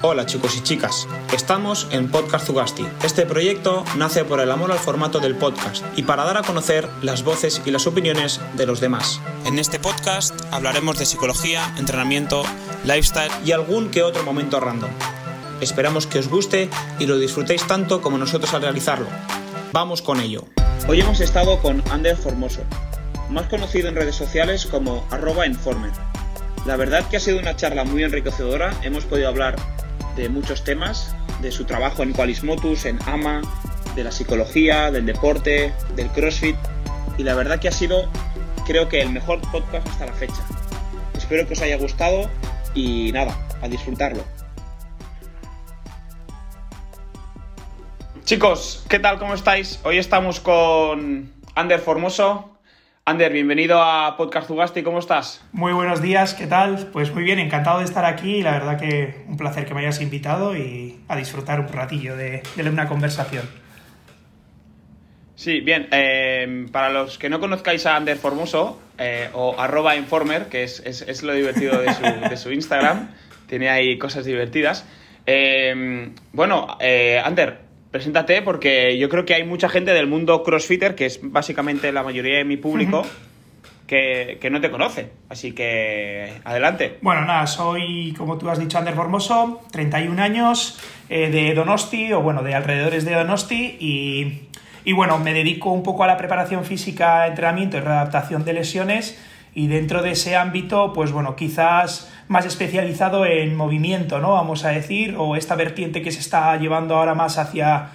Hola chicos y chicas, estamos en Podcast Zugasti. Este proyecto nace por el amor al formato del podcast y para dar a conocer las voces y las opiniones de los demás. En este podcast hablaremos de psicología, entrenamiento, lifestyle y algún que otro momento random. Esperamos que os guste y lo disfrutéis tanto como nosotros al realizarlo. Vamos con ello. Hoy hemos estado con Ander Formoso, más conocido en redes sociales como arroba informer. La verdad que ha sido una charla muy enriquecedora, hemos podido hablar de muchos temas, de su trabajo en Qualismotus, en AMA, de la psicología, del deporte, del CrossFit y la verdad que ha sido creo que el mejor podcast hasta la fecha. Espero que os haya gustado y nada, a disfrutarlo. Chicos, ¿qué tal? ¿Cómo estáis? Hoy estamos con Ander Formoso. Ander, bienvenido a Podcast Zugasti, ¿cómo estás? Muy buenos días, ¿qué tal? Pues muy bien, encantado de estar aquí y la verdad que un placer que me hayas invitado y a disfrutar un ratillo de, de una conversación. Sí, bien, eh, para los que no conozcáis a Ander Formoso, eh, o arroba informer, que es, es, es lo divertido de su, de su, Instagram, tiene ahí cosas divertidas. Eh, bueno, Ander, Preséntate porque yo creo que hay mucha gente del mundo crossfitter, que es básicamente la mayoría de mi público, que, no te conoce. Así que adelante. Bueno, nada, soy, como tú has dicho, Ander Formoso, 31 años, eh, de Donosti, o bueno, de alrededores de Donosti, y, y bueno, me dedico un poco a la preparación física, entrenamiento y readaptación de lesiones, y dentro de ese ámbito, pues bueno, quizás más especializado en movimiento, ¿no? Vamos a decir, o esta vertiente que se está llevando ahora más hacia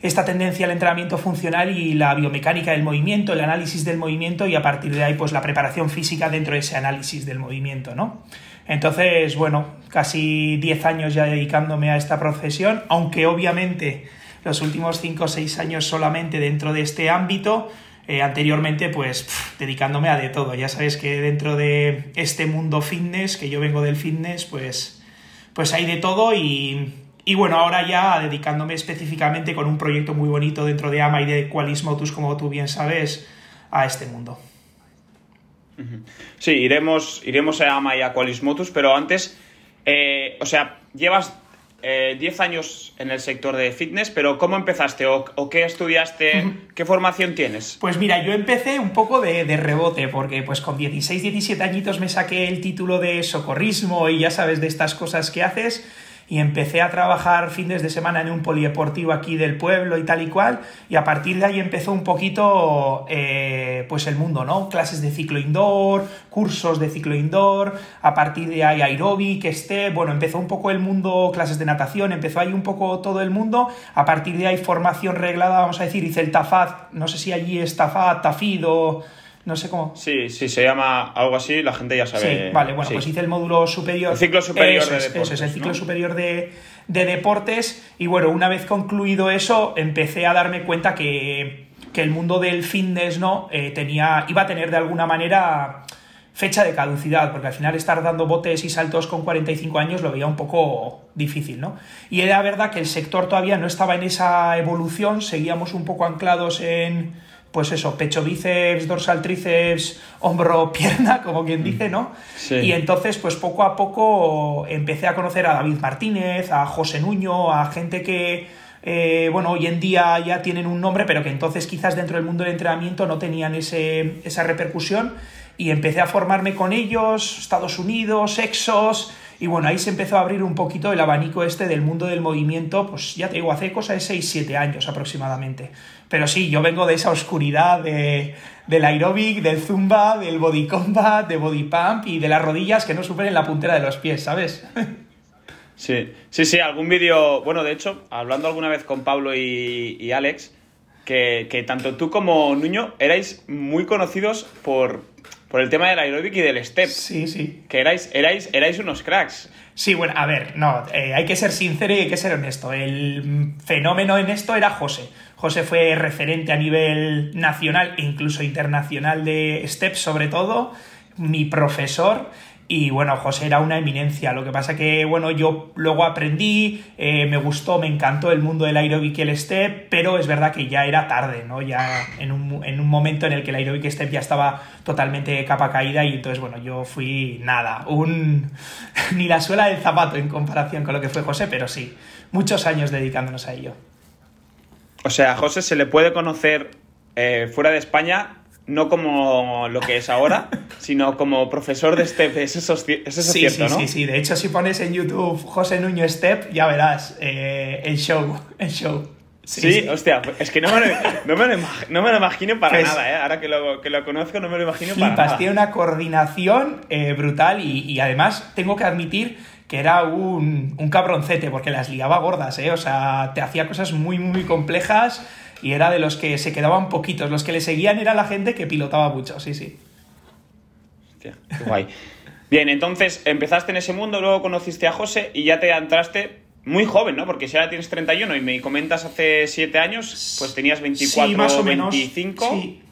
esta tendencia al entrenamiento funcional y la biomecánica del movimiento, el análisis del movimiento y a partir de ahí pues la preparación física dentro de ese análisis del movimiento, ¿no? Entonces, bueno, casi 10 años ya dedicándome a esta profesión, aunque obviamente los últimos 5 o 6 años solamente dentro de este ámbito, eh, anteriormente, pues dedicándome a de todo. Ya sabes que dentro de este mundo fitness, que yo vengo del fitness, pues, pues hay de todo y, y bueno, ahora ya dedicándome específicamente con un proyecto muy bonito dentro de AMA y de Qualismotus, como tú bien sabes, a este mundo. Sí, iremos, iremos a AMA y a Qualismotus, pero antes, eh, o sea, llevas 10 eh, años en el sector de fitness, pero ¿cómo empezaste o, qué estudiaste? ¿Qué formación tienes? Pues mira, yo empecé un poco de, de, rebote, porque pues con 16, 17 añitos me saqué el título de socorrismo y ya sabes de estas cosas que haces y empecé a trabajar fines de semana en un polideportivo aquí del pueblo y tal y cual, y a partir de ahí empezó un poquito eh, pues el mundo, ¿no? Clases de ciclo indoor, cursos de ciclo indoor, a partir de ahí aeróbic, esté, bueno, empezó un poco el mundo, clases de natación, empezó ahí un poco todo el mundo, a partir de ahí formación reglada, vamos a decir, hice el TAFAD, no sé si allí es TAFAD, TAFID o no sé cómo. Sí, sí, se llama algo así, la gente ya sabe. Sí, vale, bueno, pues hice el módulo superior. El ciclo superior de deportes. Eso es, el ciclo superior de, deportes. Y bueno, una vez concluido eso, empecé a darme cuenta que, el mundo del fitness, ¿no? Eh, tenía, iba a tener de alguna manera fecha de caducidad, porque al final estar dando botes y saltos con 45 años lo veía un poco difícil, ¿no? Y era verdad que el sector todavía no estaba en esa evolución, seguíamos un poco anclados en pues eso, pecho, bíceps, dorsal, tríceps, hombro, pierna, como quien dice, ¿no? Y entonces, pues poco a poco empecé a conocer a David Martínez, a José Nuño, a gente que, eh, bueno, hoy en día ya tienen un nombre, pero que entonces quizás dentro del mundo del entrenamiento no tenían ese, esa repercusión. Y empecé a formarme con ellos, Estados Unidos, Exos, y bueno, ahí se empezó a abrir un poquito el abanico este del mundo del movimiento, pues ya te digo, hace cosa de 6-7 años aproximadamente. Pero sí, yo vengo de esa oscuridad de, del aeróbic, del zumba, del body combat, de body pump y de las rodillas que no superen la puntera de los pies, ¿sabes? Sí, sí, sí, algún vídeo, bueno, de hecho, hablando alguna vez con Pablo y, Alex, que, que, tanto tú como Nuño erais muy conocidos por, por el tema del aeróbic y del step. Sí, sí. Que erais, erais, erais unos cracks. Sí, bueno, a ver, no, eh, hay que ser sincero y hay que ser honesto. El fenómeno en esto era José. José fue referente a nivel nacional e incluso internacional de step, sobre todo, mi profesor. Y bueno, José era una eminencia. Lo que pasa que, bueno, yo luego aprendí, eh, me gustó, me encantó el mundo del aerobic y el step, pero es verdad que ya era tarde, ¿no? Ya en un, en un momento en el que el aerobic step ya estaba totalmente capa caída y entonces, bueno, yo fui nada, un... ni la suela del zapato en comparación con lo que fue José, pero sí, muchos años dedicándonos a ello. O sea, a José se le puede conocer eh, fuera de España no como lo que es ahora, sino como profesor de STEP. Eso, es sí, cierto, sí, Sí, sí, De hecho, si pones en YouTube José Nuño STEP, ya verás eh, el show, el show. Sí, hostia, es que no me lo, no me lo, imagino para pues nada, ¿eh? Ahora que lo, que lo conozco, no me lo imagino para nada. Tiene una coordinación eh, brutal y, y, además tengo que admitir que era un, un cabroncete porque las liaba gordas, ¿eh? O sea, te hacía cosas muy, muy complejas y era de los que se quedaban poquitos. Los que le seguían era la gente que pilotaba mucho, sí, sí. Hostia, qué guay. Bien, entonces empezaste en ese mundo, luego conociste a José y ya te entraste muy joven, ¿no? Porque si ahora tienes 31 y me comentas hace 7 años, pues tenías 24 sí, más o 25. Menos, sí.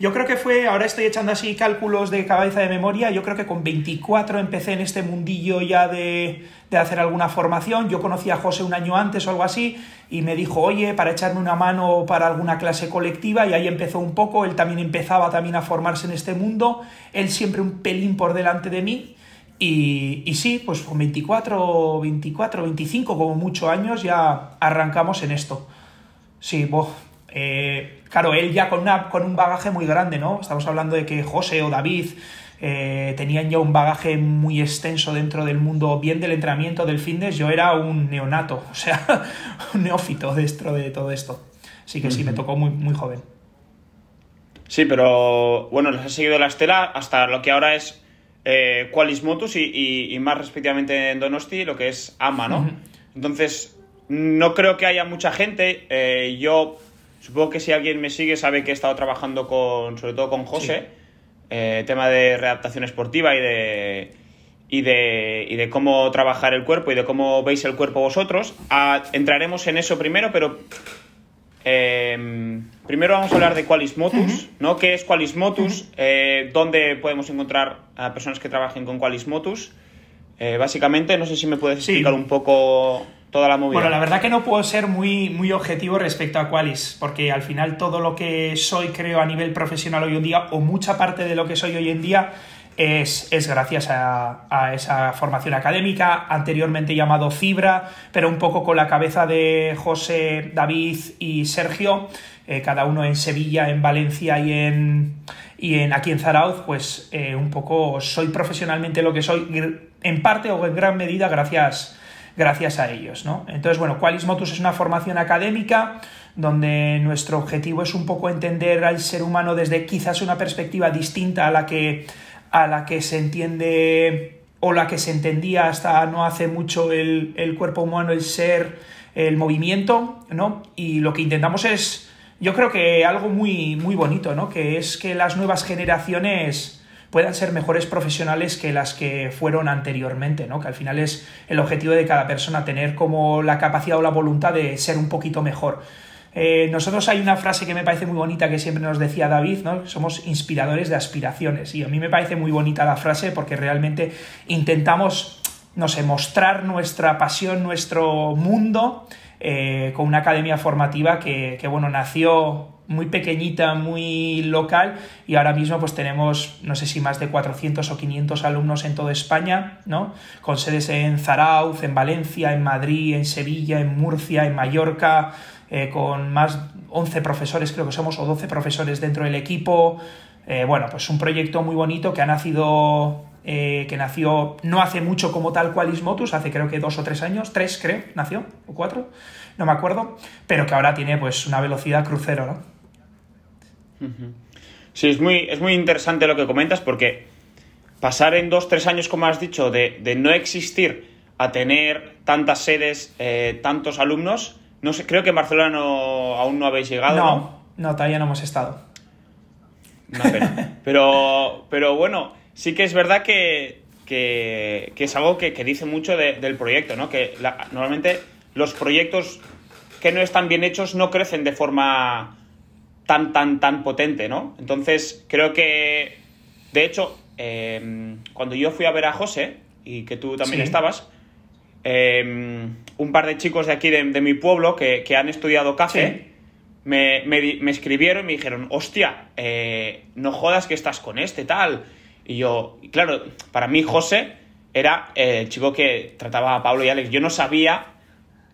Yo creo que fue, ahora estoy echando así cálculos de cabeza de memoria, yo creo que con 24 empecé en este mundillo ya de, de hacer alguna formación. Yo conocí a José un año antes o algo así y me dijo, oye, para echarme una mano para alguna clase colectiva y ahí empezó un poco, él también empezaba también a formarse en este mundo, él siempre un pelín por delante de mí y, y sí, pues con 24, 24, 25 como muchos años ya arrancamos en esto. Sí, boh, eh, claro, él ya con, una, con un bagaje muy grande, ¿no? Estamos hablando de que José o David eh, tenían ya un bagaje muy extenso dentro del mundo, bien del entrenamiento, del fitness. Yo era un neonato, o sea, un neófito dentro de todo esto. Así que sí, me tocó muy, muy joven. Sí, pero bueno, les ha seguido la estela hasta lo que ahora es eh, Qualis Motus y, más respectivamente en Donosti, lo que es AMA, ¿no? Entonces, no creo que haya mucha gente. yo Supongo que si alguien me sigue sabe que he estado trabajando con, sobre todo con José, eh, tema de readaptación esportiva y de, y de, y de cómo trabajar el cuerpo y de cómo veis el cuerpo vosotros. Entraremos en eso primero, pero em, primero vamos a hablar de Qualis Motus, ¿no? ¿Qué es Qualis Motus? Eh, ¿Dónde podemos encontrar a personas que trabajen con Qualis Motus? Eh, básicamente, no sé si me puedes explicar un poco toda la movida. Bueno, la verdad que no puedo ser muy, muy objetivo respecto a Qualis, porque al final todo lo que soy, creo, a nivel profesional hoy en día, o mucha parte de lo que soy hoy en día, es, es gracias a, esa formación académica, anteriormente llamado Fibra, pero un poco con la cabeza de José, David y Sergio, eh, cada uno en Sevilla, en Valencia y en, y en aquí en Zarauz, pues eh, un poco soy profesionalmente lo que soy, en parte o en gran medida gracias gracias a ellos. ¿no? Entonces, bueno, Qualis Motus es una formación académica donde nuestro objetivo es un poco entender al ser humano desde quizás una perspectiva distinta a la que, a la que se entiende o la que se entendía hasta no hace mucho el, el cuerpo humano, el ser, el movimiento, ¿no? Y lo que intentamos es, yo creo que algo muy, muy bonito, ¿no? Que es que las nuevas generaciones puedan ser mejores profesionales que las que fueron anteriormente, ¿no? Que al final es el objetivo de cada persona, tener como la capacidad o la voluntad de ser un poquito mejor. Eh, nosotros hay una frase que me parece muy bonita que siempre nos decía David, ¿no? Somos inspiradores de aspiraciones. Y a mí me parece muy bonita la frase porque realmente intentamos, no sé, mostrar nuestra pasión, nuestro mundo eh, con una academia formativa que, que, bueno, nació muy pequeñita, muy local y ahora mismo pues tenemos no sé si más de 400 o 500 alumnos en toda España, ¿no? Con sedes en Zarauz, en Valencia, en Madrid, en Sevilla, en Murcia, en Mallorca, eh, con más 11 profesores creo que somos o 12 profesores dentro del equipo. Eh, bueno, pues un proyecto muy bonito que ha nacido eh, que nació no hace mucho como tal cual Ismotus, hace creo que dos o tres años, tres creo, nació, o cuatro, no me acuerdo, pero que ahora tiene pues una velocidad crucero, ¿no? Sí, es muy, es muy interesante lo que comentas porque pasar en dos, tres años, como has dicho, de, no existir a tener tantas sedes, eh, tantos alumnos, no sé, creo que en Barcelona aún no habéis llegado. No, no, todavía no hemos estado. Pero, pero bueno, sí que es verdad que, es algo que, dice mucho del proyecto, ¿no? Que normalmente los proyectos que no están bien hechos no crecen de forma tan, tan, tan potente, ¿no? Entonces, creo que, de hecho, em, cuando yo fui a ver a José, y que tú también estabas, em, un par de chicos de aquí de, mi pueblo que, han estudiado café me, escribieron y me dijeron, hostia, eh, no jodas que estás con este tal. Y yo, claro, para mí José era el chico que trataba a Pablo y Alex. Yo no sabía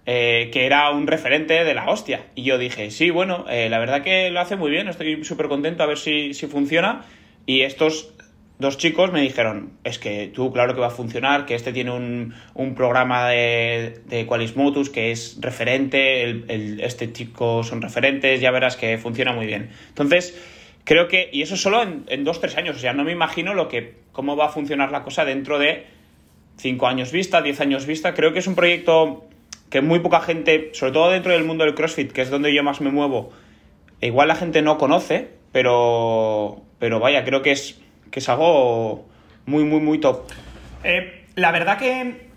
eh, que era un referente de la hostia. Y yo dije, sí, bueno, eh, la verdad que lo hace muy bien, estoy súper contento a ver si, si funciona. Y estos dos chicos me dijeron, es que tú claro que va a funcionar, que este tiene un, un programa de, de Qualismotus que es referente, el, este chico son referentes, ya verás que funciona muy bien. Entonces, creo que, y eso solo en, dos, tres años, o sea, no me imagino lo que, cómo va a funcionar la cosa dentro de cinco años vista, diez años vista. Creo que es un proyecto que muy poca gente, sobre todo dentro del mundo del CrossFit, que es donde yo más me muevo, igual la gente no conoce, pero, pero vaya, creo que es que es algo muy, muy, muy top. Eh, la verdad que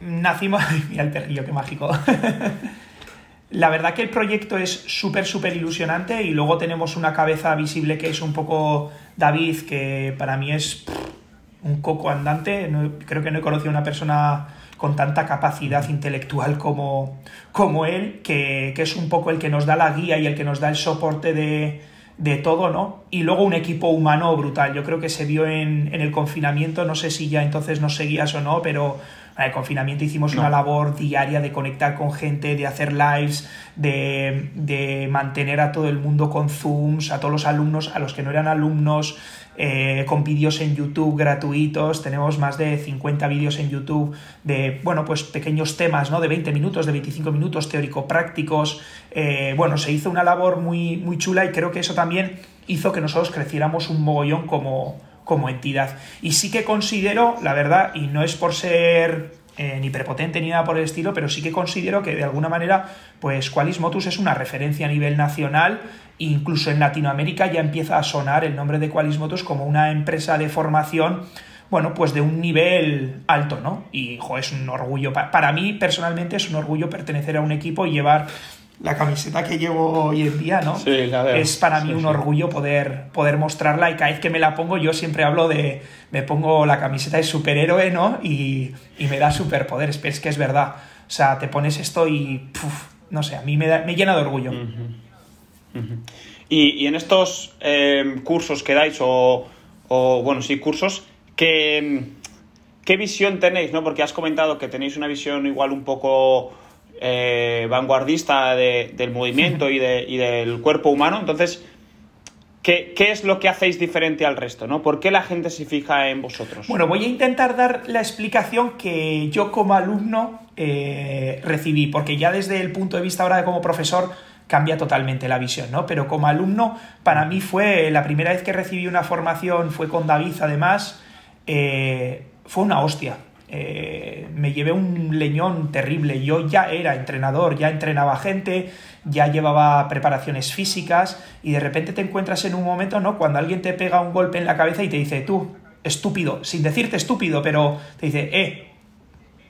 nacimos... Mira el perrillo, qué mágico. la verdad que el proyecto es súper, súper ilusionante y luego tenemos una cabeza visible que es un poco David, que para mí es un coco andante. creo que no he conocido a una persona con tanta capacidad intelectual como, como él, que, que es un poco el que nos da la guía y el que nos da el soporte de, de todo, ¿no? Y luego un equipo humano brutal. Yo creo que se vio en, el confinamiento, no sé si ya entonces nos seguías o no, pero en el confinamiento hicimos una labor diaria de conectar con gente, de hacer lives, de, de mantener a todo el mundo con Zooms, a todos los alumnos, a los que no eran alumnos, eh, con vídeos en YouTube gratuitos. Tenemos más de 50 vídeos en YouTube de, bueno, pues pequeños temas, ¿no? De 20 minutos, de 25 minutos, teórico-prácticos. Eh, bueno, se hizo una labor muy, muy chula y creo que eso también hizo que nosotros creciéramos un mogollón como, como entidad. Y sí que considero, la verdad, y no es por ser eh, ni prepotente ni nada por el estilo, pero sí que considero que de alguna manera, pues Qualis Motus es una referencia a nivel nacional incluso en Latinoamérica ya empieza a sonar el nombre de Qualismotos como una empresa de formación, bueno, pues de un nivel alto, ¿no? Y, jo, es un orgullo, para mí personalmente es un orgullo pertenecer a un equipo y llevar la camiseta que llevo hoy en día, ¿no? Sí, la veo. Es para mí un orgullo poder, poder mostrarla y cada vez que me la pongo yo siempre hablo de, me pongo la camiseta de superhéroe, ¿no? Y, y me da superpoderes, pero es que es verdad. O sea, te pones esto y, no sé, a mí me, da, me llena de orgullo y, en estos em, cursos que dais, o, bueno, sí, cursos, ¿qué, ¿qué visión tenéis? ¿no? Porque has comentado que tenéis una visión igual un poco eh, vanguardista del movimiento y, del cuerpo humano. Entonces, ¿Qué, es lo que hacéis diferente al resto? ¿no? ¿Por qué la gente se fija en vosotros? Bueno, voy a intentar dar la explicación que yo como alumno eh, recibí, porque ya desde el punto de vista ahora de como profesor cambia totalmente la visión, ¿no? Pero como alumno, para mí fue, la primera vez que recibí una formación fue con David, además, eh, fue una hostia. Eh, me llevé un leñón terrible. Yo ya era entrenador, ya entrenaba gente, ya llevaba preparaciones físicas y de repente te encuentras en un momento, ¿no? Cuando alguien te pega un golpe en la cabeza y te dice, tú, estúpido, sin decirte estúpido, pero te dice, eh,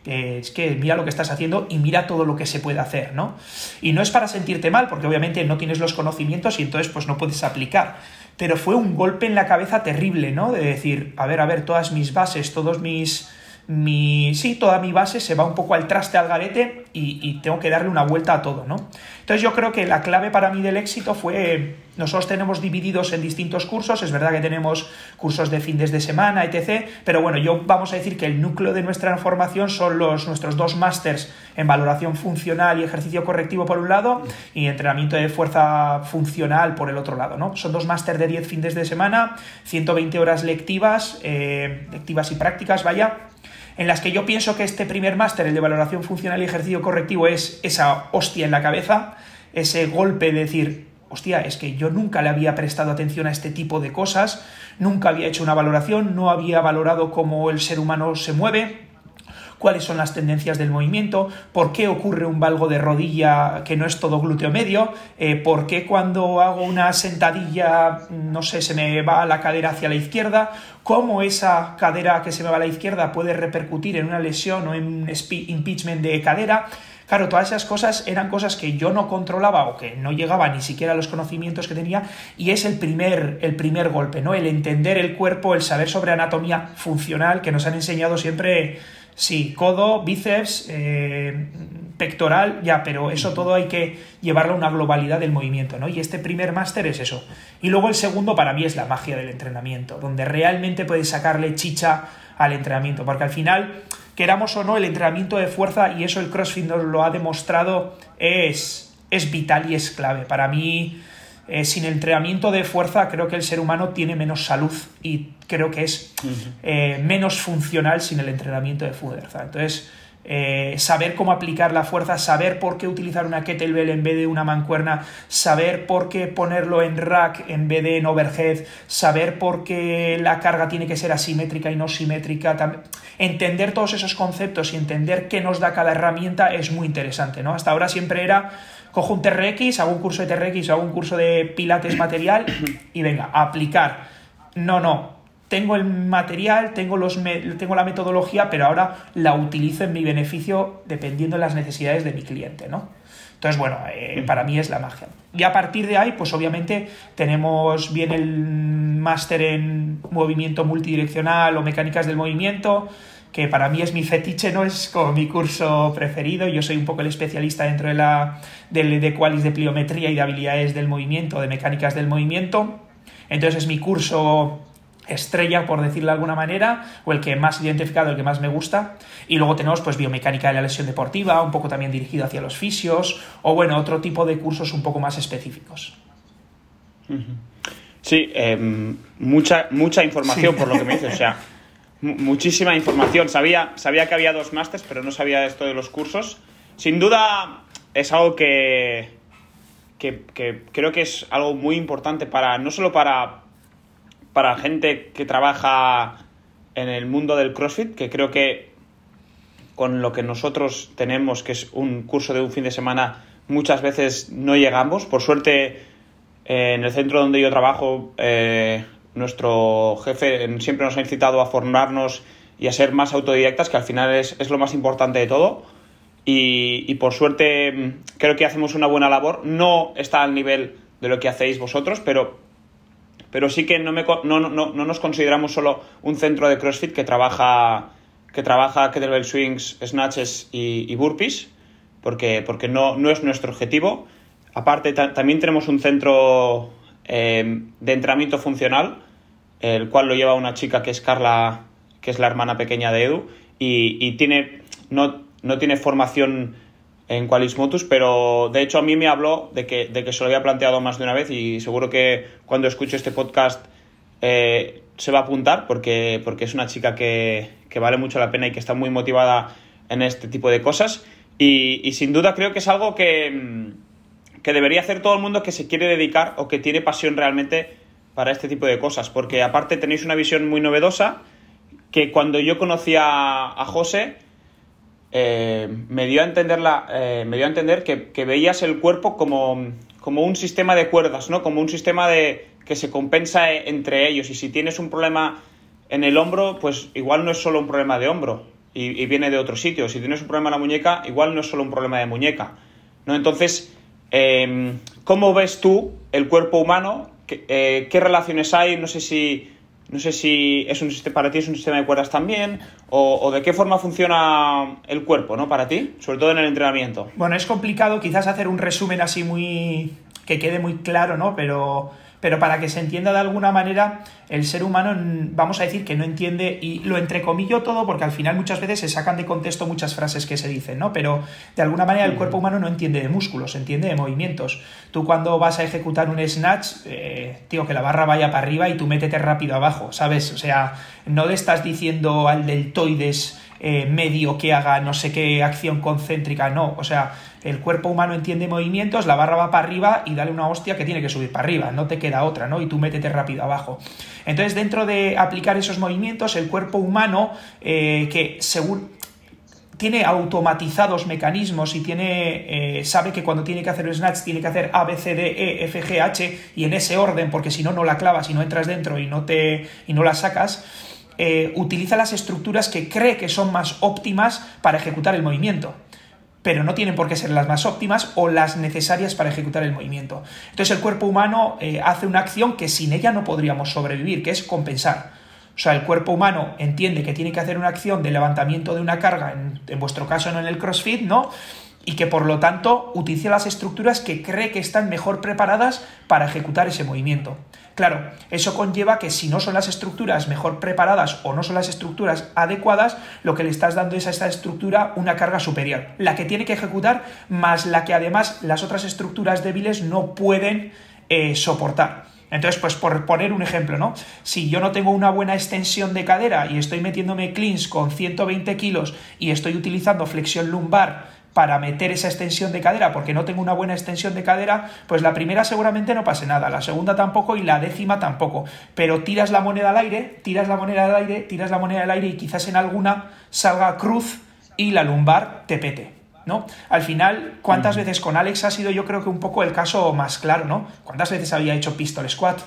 es que mira lo que estás haciendo y mira todo lo que se puede hacer, ¿no? Y no es para sentirte mal, porque obviamente no tienes los conocimientos y entonces pues no puedes aplicar. Pero fue un golpe en la cabeza terrible, ¿no? De decir, a ver, a ver, todas mis bases, todos mis mi, sí, toda mi base se va un poco al traste, al garete y, tengo que darle una vuelta a todo, ¿no? Entonces yo creo que la clave para mí del éxito fue, nosotros tenemos divididos en distintos cursos, es verdad que tenemos cursos de fines de semana, etc., pero bueno, yo vamos a decir que el núcleo de nuestra formación son los, nuestros dos másters en valoración funcional y ejercicio correctivo por un lado y entrenamiento de fuerza funcional por el otro lado, ¿no? Son dos másters de 10 fines de semana, 120 horas lectivas, eh, lectivas y prácticas, vaya, en las que yo pienso que este primer máster, el de valoración funcional y ejercicio correctivo, es esa hostia en la cabeza, ese golpe de decir, hostia, es que yo nunca le había prestado atención a este tipo de cosas, nunca había hecho una valoración, no había valorado cómo el ser humano se mueve, cuáles son las tendencias del movimiento, por qué ocurre un valgo de rodilla que no es todo glúteo medio, eh, por qué cuando hago una sentadilla, no sé, se me va la cadera hacia la izquierda, cómo esa cadera que se me va a la izquierda puede repercutir en una lesión o en un impeachment de cadera. Claro, todas esas cosas eran cosas que yo no controlaba o que no llegaba ni siquiera a los conocimientos que tenía y es el primer, el primer golpe, ¿no? El entender el cuerpo, el saber sobre anatomía funcional que nos han enseñado siempre, sí, codo, bíceps, eh, pectoral, ya, pero eso todo hay que llevarlo a una globalidad del movimiento, ¿no? Y este primer máster es eso. Y luego el segundo para mí es la magia del entrenamiento, donde realmente puedes sacarle chicha al entrenamiento, porque al final queramos o no, el entrenamiento de fuerza, y eso el CrossFit nos lo ha demostrado, es, es vital y es clave. Para mí, eh, sin entrenamiento de fuerza, creo que el ser humano tiene menos salud y creo que es eh, menos funcional sin el entrenamiento de fuerza. Entonces, eh, saber cómo aplicar la fuerza, saber por qué utilizar una kettlebell en vez de una mancuerna, saber por qué ponerlo en rack en vez de en overhead, saber por qué la carga tiene que ser asimétrica y no simétrica, entender todos esos conceptos y entender qué nos da cada herramienta es muy interesante, ¿no? Hasta ahora siempre era cojo un TRX, hago un curso de TRX, hago un curso de pilates material y venga, a aplicar. No, no, tengo el material, tengo, los tengo la metodología, pero ahora la utilizo en mi beneficio dependiendo de las necesidades de mi cliente, ¿no? Entonces, bueno, eh, para mí es la magia. Y a partir de ahí, pues obviamente tenemos bien el máster en movimiento multidireccional o mecánicas del movimiento, que para mí es mi fetiche, no es como mi curso preferido. Yo soy un poco el especialista dentro de la de, de cualis de pliometría y de habilidades del movimiento, de mecánicas del movimiento. Entonces es mi curso estrella, por decirlo de alguna manera, o el que más identificado, el que más me gusta. Y luego tenemos pues biomecánica de la lesión deportiva, un poco también dirigido hacia los fisios, o bueno, otro tipo de cursos un poco más específicos. Sí, em, mucha, mucha información por lo que me dices, o sea, muchísima información. Sabía, sabía que había dos másters, pero no sabía esto de los cursos. Sin duda es algo que, que, creo que es algo muy importante para, no solo para para gente que trabaja en el mundo del CrossFit, que creo que con lo que nosotros tenemos, que es un curso de un fin de semana, muchas veces no llegamos. Por suerte, eh, en el centro donde yo trabajo, eh, nuestro jefe siempre nos ha incitado a formarnos y a ser más autodidactas, que al final es, lo más importante de todo. Y, por suerte mm, creo que hacemos una buena labor. No está al nivel de lo que hacéis vosotros, pero pero sí que no, me, no, no, no nos consideramos solo un centro de CrossFit que trabaja, que trabaja kettlebell swings, snatches y, burpees, porque, porque no, no es nuestro objetivo. Aparte, también tenemos un centro em, de entrenamiento funcional, el cual lo lleva una chica que es Carla, que es la hermana pequeña de Edu, y, y tiene, no, no tiene formación en Qualismotus, pero de hecho a mí me habló de que, de que se lo había planteado más de una vez y seguro que cuando escuche este podcast eh, se va a apuntar porque, porque es una chica que, vale mucho la pena y que está muy motivada en este tipo de cosas. Y, sin duda creo que es algo que, que debería hacer todo el mundo que se quiere dedicar o que tiene pasión realmente para este tipo de cosas, porque aparte tenéis una visión muy novedosa que cuando yo conocí a, José, eh, me, dio a entender eh, me dio a entender que, veías el cuerpo como, como, un sistema de cuerdas, ¿no? Como un sistema de que se compensa e, entre ellos. Y si tienes un problema en el hombro, pues igual no es solo un problema de hombro y, viene de otro sitio. Si tienes un problema en la muñeca, igual no es solo un problema de muñeca. ¿no? Entonces, ¿cómo ves tú el cuerpo humano? ¿Qué, eh, ¿Qué relaciones hay? No sé si no sé si es un, para ti es un sistema de cuerdas también, o, de qué forma funciona el cuerpo, ¿no? Para ti, sobre todo en el entrenamiento. Bueno, es complicado quizás hacer un resumen así muy. que quede muy claro, ¿no? Pero pero para que se entienda de alguna manera, el ser humano, vamos a decir que no entiende, y lo entrecomillo todo porque al final muchas veces se sacan de contexto muchas frases que se dicen, ¿no? Pero de alguna manera el cuerpo humano no entiende de músculos, entiende de movimientos. Tú cuando vas a ejecutar un snatch, eh, tío, que la barra vaya para arriba y tú métete rápido abajo, ¿sabes? O sea, no le estás diciendo al deltoides eh, medio que haga no sé qué acción concéntrica, no, o sea, el cuerpo humano entiende movimientos, la barra va para arriba y dale una hostia que tiene que subir para arriba, no te queda otra, ¿no? Y tú métete rápido abajo. Entonces, dentro de aplicar esos movimientos, el cuerpo humano, eh, que según tiene automatizados mecanismos y tiene eh, sabe que cuando tiene que hacer el snatch tiene que hacer A, B, C, D, E, F, G, H y en ese orden, porque si no, no la clavas y no entras dentro y no, te, y no la sacas, eh, utiliza las estructuras que cree que son más óptimas para ejecutar el movimiento. pero no tienen por qué ser las más óptimas o las necesarias para ejecutar el movimiento. Entonces el cuerpo humano eh, hace una acción que sin ella no podríamos sobrevivir, que es compensar. O sea, el cuerpo humano entiende que tiene que hacer una acción de levantamiento de una carga, en, en vuestro caso no en el CrossFit, ¿no? Y que por lo tanto utiliza las estructuras que cree que están mejor preparadas para ejecutar ese movimiento. Claro, eso conlleva que si no son las estructuras mejor preparadas o no son las estructuras adecuadas, lo que le estás dando es a esta estructura una carga superior, la que tiene que ejecutar más la que además las otras estructuras débiles no pueden eh, soportar. Entonces, pues por poner un ejemplo, ¿no? Si yo no tengo una buena extensión de cadera y estoy metiéndome cleans con 120 kilos y estoy utilizando flexión lumbar para meter esa extensión de cadera porque no tengo una buena extensión de cadera, pues la primera seguramente no pase nada, la segunda tampoco y la décima tampoco. Pero tiras la moneda al aire, tiras la moneda al aire, tiras la moneda al aire y quizás en alguna salga cruz y la lumbar te pete. ¿no? Al final, ¿cuántas veces con Alex ha sido yo creo que un poco el caso más claro, ¿no? ¿Cuántas veces había hecho pistol squat?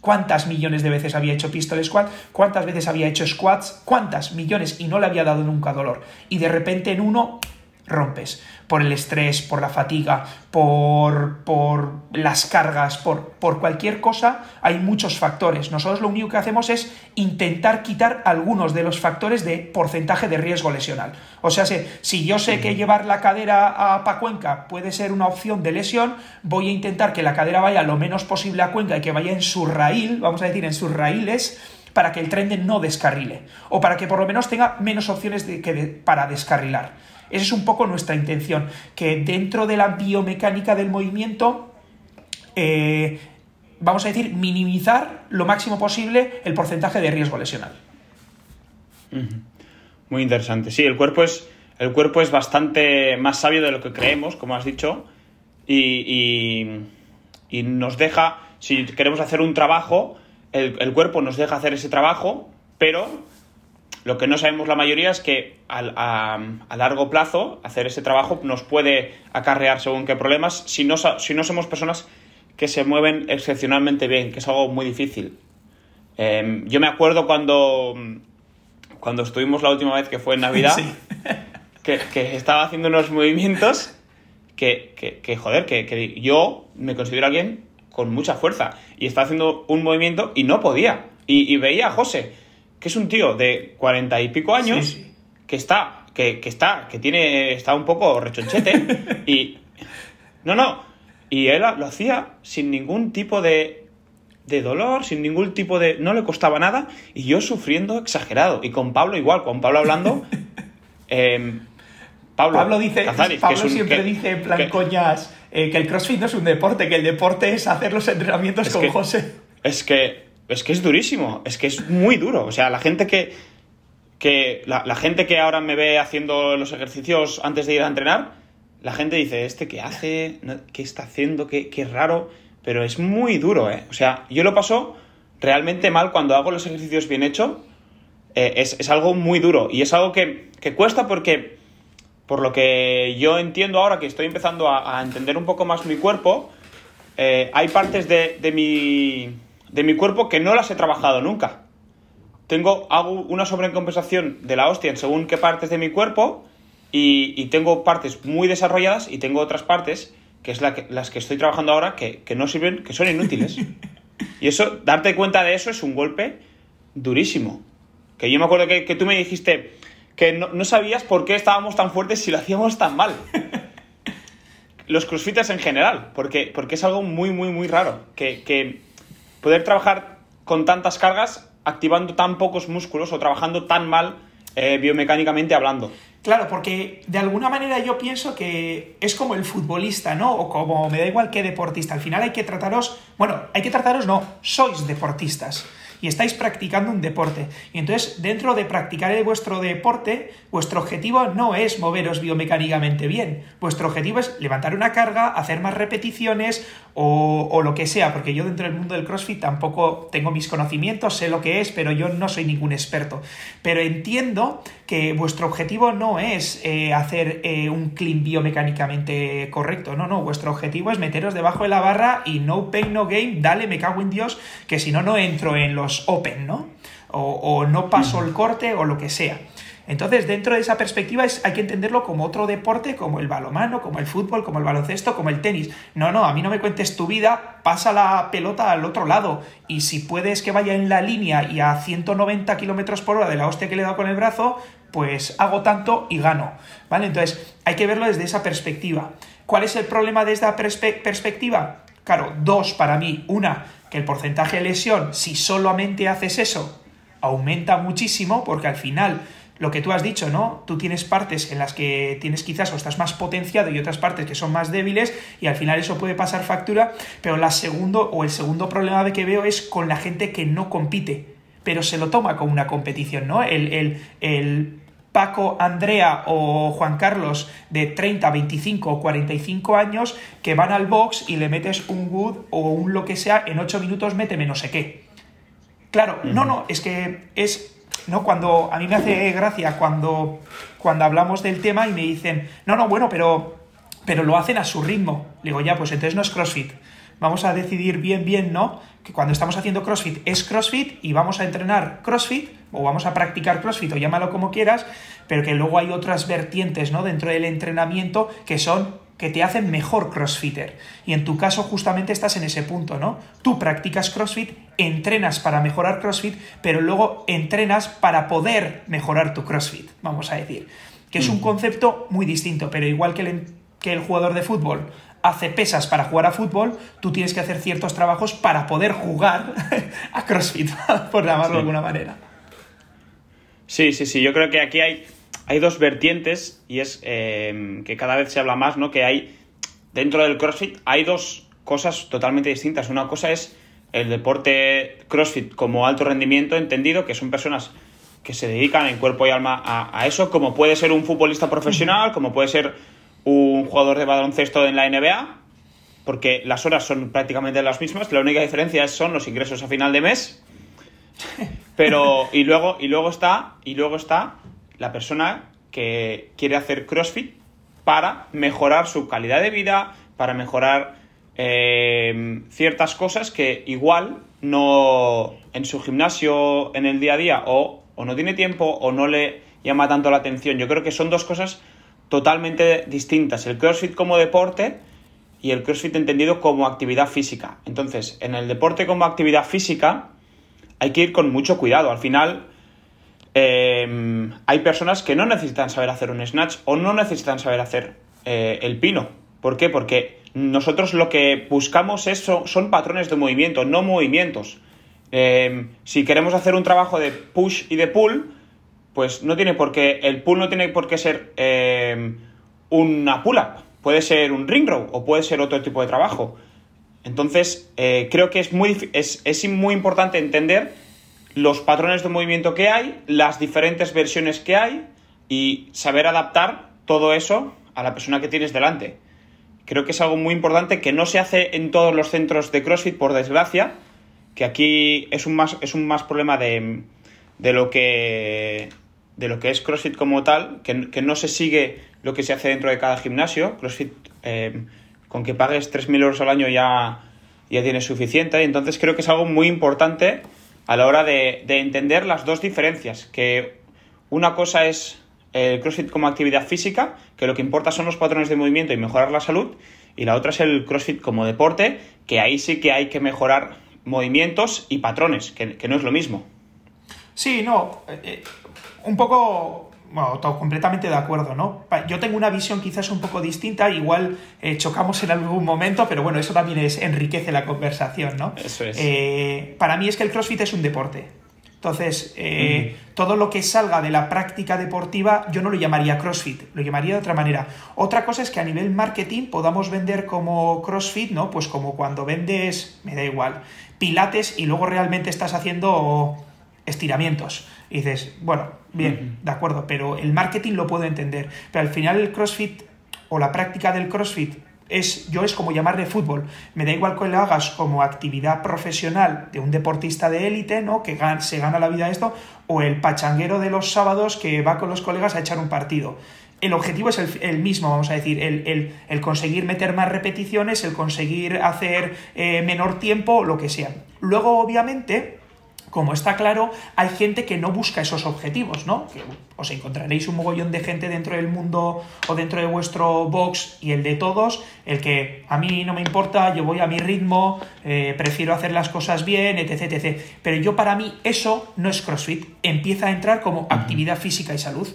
¿Cuántas millones de veces había hecho pistol squat? ¿Cuántas veces había hecho squats? ¿Cuántas millones? Y no le había dado nunca dolor. Y de repente en uno rompes. Por el estrés, por la fatiga, por, por las cargas, por, por, cualquier cosa, hay muchos factores. Nosotros lo único que hacemos es intentar quitar algunos de los factores de porcentaje de riesgo lesional. O sea, si yo sé que llevar la cadera a, pa Cuenca puede ser una opción de lesión, voy a intentar que la cadera vaya lo menos posible a Cuenca y que vaya en su raíl, vamos a decir, en sus raíles, para que el tren no descarrile. O para que por lo menos tenga menos opciones de, que para descarrilar. Esa es un poco nuestra intención, que dentro de la biomecánica del movimiento, eh, vamos a decir, minimizar lo máximo posible el porcentaje de riesgo lesional. Muy interesante. Sí, el cuerpo es, el cuerpo es bastante más sabio de lo que creemos, como has dicho, y, nos deja, si queremos hacer un trabajo, el cuerpo nos deja hacer ese trabajo, pero lo que no sabemos la mayoría es que a, largo plazo hacer ese trabajo nos puede acarrear según qué problemas si no, si no somos personas que se mueven excepcionalmente bien, que es algo muy difícil. Em, yo me acuerdo cuando, cuando estuvimos la última vez que fue en Navidad, que, estaba haciendo unos movimientos que, que, joder, que, yo me considero alguien con mucha fuerza y estaba haciendo un movimiento y no podía. Y, y veía a José que es un tío de cuarenta y pico años que está, que, está, que tiene, está un poco rechonchete y... No, no. Y él lo hacía sin ningún tipo de, de dolor, sin ningún tipo de... No le costaba nada y yo sufriendo exagerado. Y con Pablo igual, con Pablo hablando... Em, Pablo, dice, Pablo siempre dice en plan coñas eh, que el CrossFit no es un deporte, que el deporte es hacer los entrenamientos con José. Es que es que es durísimo, es que es muy duro. O sea, la gente que. que la, gente que ahora me ve haciendo los ejercicios antes de ir a entrenar, la gente dice, ¿este qué hace? ¿Qué está haciendo? ¿Qué, qué raro? Pero es muy duro, ¿eh? O sea, yo lo paso realmente mal cuando hago los ejercicios bien hechos. Eh, es, algo muy duro. Y es algo que, cuesta porque, por lo que yo entiendo ahora que estoy empezando a, entender un poco más mi cuerpo, eh, hay partes de, de mi de mi cuerpo que no las he trabajado nunca. Tengo, hago una sobrecompensación de la hostia en según qué partes de mi cuerpo y, tengo partes muy desarrolladas y tengo otras partes, que es la que, las que estoy trabajando ahora, que, no sirven, que son inútiles. Y eso, darte cuenta de eso es un golpe durísimo. Que yo me acuerdo que, tú me dijiste que no, sabías por qué estábamos tan fuertes si lo hacíamos tan mal. Los crossfitters en general, porque, porque es algo muy, muy, muy raro. Que, que poder trabajar con tantas cargas activando tan pocos músculos o trabajando tan mal eh, biomecánicamente hablando. Claro, porque de alguna manera yo pienso que es como el futbolista, ¿no? O como me da igual qué deportista. Al final hay que trataros, bueno, hay que trataros, no, sois deportistas y estáis practicando un deporte. Y entonces, dentro de practicar vuestro deporte, vuestro objetivo no es moveros biomecánicamente bien. Vuestro objetivo es levantar una carga, hacer más repeticiones o, lo que sea, porque yo dentro del mundo del CrossFit tampoco tengo mis conocimientos, sé lo que es, pero yo no soy ningún experto. Pero entiendo que vuestro objetivo no es eh, hacer eh, un clean biomecánicamente correcto, no, no, vuestro objetivo es meteros debajo de la barra y no pain, no game, dale, me cago en Dios, que si no, no entro en los open, ¿no? O, no paso el corte o lo que sea. Entonces, dentro de esa perspectiva hay que entenderlo como otro deporte, como el balomano, como el fútbol, como el baloncesto, como el tenis. No, no, a mí no me cuentes tu vida, pasa la pelota al otro lado. Y si puedes que vaya en la línea y a 190 kilómetros por hora de la hostia que le he dado con el brazo, pues hago tanto y gano. ¿Vale? Entonces, hay que verlo desde esa perspectiva. ¿Cuál es el problema de esta perspectiva? Claro, dos para mí. Una, que el porcentaje de lesión, si solamente haces eso, aumenta muchísimo, porque al final lo que tú has dicho, ¿no? Tú tienes partes en las que tienes quizás o estás más potenciado y otras partes que son más débiles y al final eso puede pasar factura, pero la segundo o el segundo problema que veo es con la gente que no compite, pero se lo toma como una competición, ¿no? El, el, el Paco, Andrea o Juan Carlos de 30, 25 o 45 años que van al box y le metes un wood o un lo que sea, en 8 minutos méteme no sé qué. Claro, no, no, es que es ¿no? Cuando a mí me hace gracia cuando, cuando hablamos del tema y me dicen, no, no, bueno, pero, pero lo hacen a su ritmo. Le digo, ya, pues entonces no es CrossFit. Vamos a decidir bien, bien, ¿no? Que cuando estamos haciendo CrossFit es CrossFit y vamos a entrenar CrossFit o vamos a practicar CrossFit o llámalo como quieras, pero que luego hay otras vertientes, ¿no? Dentro del entrenamiento que son que te hacen mejor crossfitter. Y en tu caso justamente estás en ese punto, ¿no? Tú practicas crossfit, entrenas para mejorar crossfit, pero luego entrenas para poder mejorar tu crossfit, vamos a decir. Que es un concepto muy distinto, pero igual que el, que el jugador de fútbol hace pesas para jugar a fútbol, tú tienes que hacer ciertos trabajos para poder jugar a CrossFit, por llamarlo de alguna manera. Sí, sí, sí, yo creo que aquí hay hay dos vertientes y es em, que cada vez se habla más, ¿no? Que hay dentro del CrossFit hay dos cosas totalmente distintas. Una cosa es el deporte CrossFit como alto rendimiento, entendido que son personas que se dedican en cuerpo y alma a, eso, como puede ser un futbolista profesional, como puede ser un jugador de baloncesto en la NBA, porque las horas son prácticamente las mismas, la única diferencia son los ingresos a final de mes. Pero y luego y luego está y luego está la persona que quiere hacer CrossFit para mejorar su calidad de vida, para mejorar eh, ciertas cosas que igual no en su gimnasio en el día a día o, o no tiene tiempo o no le llama tanto la atención. Yo creo que son dos cosas totalmente distintas. El CrossFit como deporte y el CrossFit entendido como actividad física. Entonces, en el deporte como actividad física hay que ir con mucho cuidado. Al final, Em, hay personas que no necesitan saber hacer un snatch o no necesitan saber hacer eh, el pino. ¿Por qué? Porque nosotros lo que buscamos es, son, patrones de movimiento, no movimientos. Em, si queremos hacer un trabajo de push y de pull, pues no tiene por qué, el pull no tiene por qué ser em, una pull-up, puede ser un ring row o puede ser otro tipo de trabajo. Entonces, eh, creo que es muy, es, es muy importante entender los patrones de movimiento que hay, las diferentes versiones que hay y saber adaptar todo eso a la persona que tienes delante. Creo que es algo muy importante que no se hace en todos los centros de CrossFit, por desgracia, que aquí es un más, es un más problema de, de lo que de lo que es CrossFit como tal, que, no se sigue lo que se hace dentro de cada gimnasio. CrossFit, eh, con que pagues 3.000 euros al año ya, ya tienes suficiente. Y entonces creo que es algo muy importante a la hora de, entender las dos diferencias, que una cosa es el CrossFit como actividad física, que lo que importa son los patrones de movimiento y mejorar la salud, y la otra es el CrossFit como deporte, que ahí sí que hay que mejorar movimientos y patrones, que, no es lo mismo. Sí, no, eh, eh, un poco bueno, completamente de acuerdo, ¿no? Yo tengo una visión quizás un poco distinta, igual eh, chocamos en algún momento, pero bueno, eso también es, enriquece la conversación, ¿no? Eso es. Eh, para mí es que el CrossFit es un deporte. Entonces, eh, todo lo que salga de la práctica deportiva, yo no lo llamaría CrossFit, lo llamaría de otra manera. Otra cosa es que a nivel marketing podamos vender como CrossFit, ¿no? Pues como cuando vendes, me da igual, pilates y luego realmente estás haciendo estiramientos. Y dices, bueno, bien, de acuerdo, pero el marketing lo puedo entender. Pero al final el CrossFit o la práctica del CrossFit es, yo es como llamarle fútbol. Me da igual que lo hagas como actividad profesional de un deportista de élite, ¿no? Que se gana la vida esto, o el pachanguero de los sábados que va con los colegas a echar un partido. El objetivo es el, mismo, vamos a decir, el, conseguir meter más repeticiones, el conseguir hacer eh, menor tiempo, lo que sea. Luego, obviamente, como está claro, hay gente que no busca esos objetivos, ¿no? Que os encontraréis un mogollón de gente dentro del mundo o dentro de vuestro box y el de todos, el que a mí no me importa, yo voy a mi ritmo, eh, prefiero hacer las cosas bien, etc, etc. Pero yo para mí eso no es CrossFit, empieza a entrar como actividad física y salud.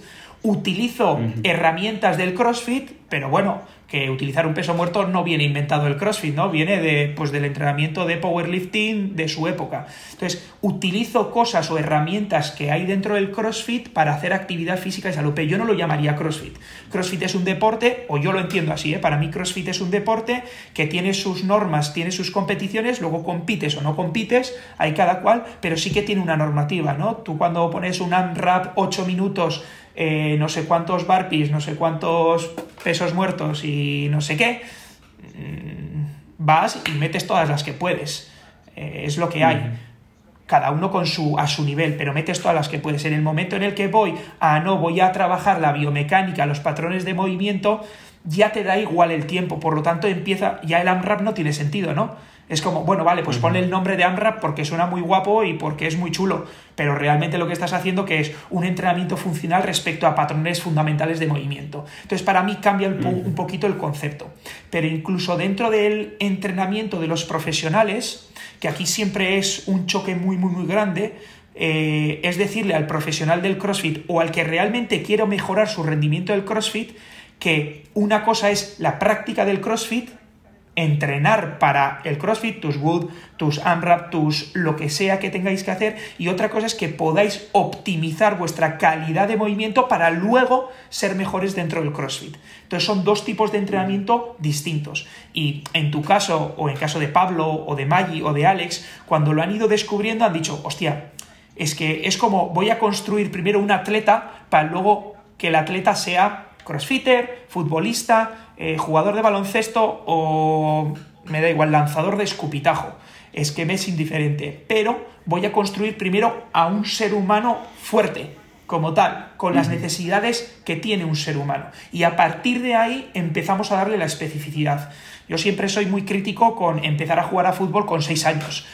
Utilizo herramientas del CrossFit, pero bueno, que utilizar un peso muerto no viene inventado el CrossFit, ¿no? Viene de, pues, del entrenamiento de powerlifting de su época. Entonces, utilizo cosas o herramientas que hay dentro del CrossFit para hacer actividad física y salud. Yo no lo llamaría CrossFit. CrossFit es un deporte, o yo lo entiendo así, ¿eh? Para mí CrossFit es un deporte que tiene sus normas, tiene sus competiciones, luego compites o no compites, hay cada cual, pero sí que tiene una normativa, ¿no? Tú cuando pones un AMRAP 8 minutos eh, no sé cuántos barpees, no sé cuántos pesos muertos y no sé qué, mm, vas y metes todas las que puedes. Eh, es lo que hay. Cada uno con su, a su nivel, pero metes todas las que puedes. En el momento en el que voy a no, voy a trabajar la biomecánica, los patrones de movimiento, ya te da igual el tiempo. Por lo tanto, empieza, ya el AMRAP no tiene sentido, ¿no? Es como, bueno, vale, pues ponle el nombre de AMRAP porque suena muy guapo y porque es muy chulo, pero realmente lo que estás haciendo que es un entrenamiento funcional respecto a patrones fundamentales de movimiento. Entonces, para mí cambia un, poquito el concepto. Pero incluso dentro del entrenamiento de los profesionales, que aquí siempre es un choque muy, muy, muy grande, eh, es decirle al profesional del CrossFit o al que realmente quiero mejorar su rendimiento del CrossFit, que una cosa es la práctica del CrossFit entrenar para el CrossFit, tus Wood, tus AMRAP, tus lo que sea que tengáis que hacer y otra cosa es que podáis optimizar vuestra calidad de movimiento para luego ser mejores dentro del CrossFit. Entonces son dos tipos de entrenamiento distintos y en tu caso o en caso de Pablo o de Maggie o de Alex, cuando lo han ido descubriendo han dicho, hostia, es que es como voy a construir primero un atleta para luego que el atleta sea crossfitter, futbolista, eh, jugador de baloncesto o me da igual, lanzador de escupitajo. Es que me es indiferente. Pero voy a construir primero a un ser humano fuerte, como tal, con las necesidades que tiene un ser humano. Y a partir de ahí empezamos a darle la especificidad. Yo siempre soy muy crítico con empezar a jugar a fútbol con seis años.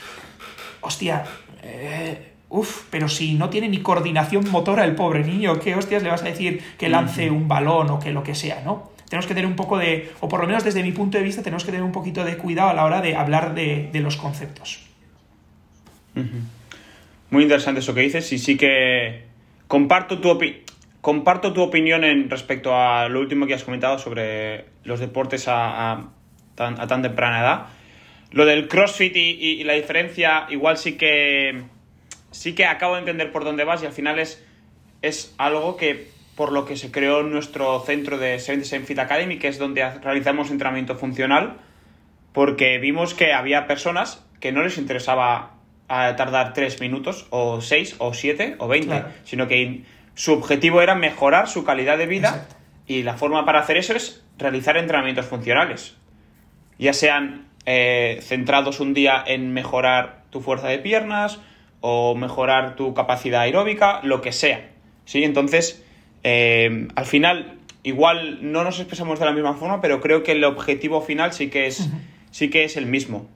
Hostia, eh, Uf, pero si no tiene ni coordinación motora el pobre niño, ¿qué hostias le vas a decir que lance un balón o que lo que sea, no? tenemos que tener un poco de, o por lo menos desde mi punto de vista, tenemos que tener un poquito de cuidado a la hora de hablar de, los conceptos. Muy interesante eso que dices y sí que comparto tu, comparto tu opinión en respecto a lo último que has comentado sobre los deportes a, tan, temprana edad. Lo del CrossFit y, la diferencia, igual sí que sí que acabo de entender por dónde vas y al final es, es algo que por lo que se creó nuestro centro de 77 Fit Academy, que es donde realizamos entrenamiento funcional, porque vimos que había personas que no les interesaba eh, tardar 3 minutos, o 6, o 7, o 20, sino que su objetivo era mejorar su calidad de vida y la forma para hacer eso es realizar entrenamientos funcionales, ya sean eh, centrados un día en mejorar tu fuerza de piernas o mejorar tu capacidad aeróbica, lo que sea. ¿sí? Entonces, eh, al final, igual no nos expresamos de la misma forma, pero creo que el objetivo final sí que es, sí que es el mismo.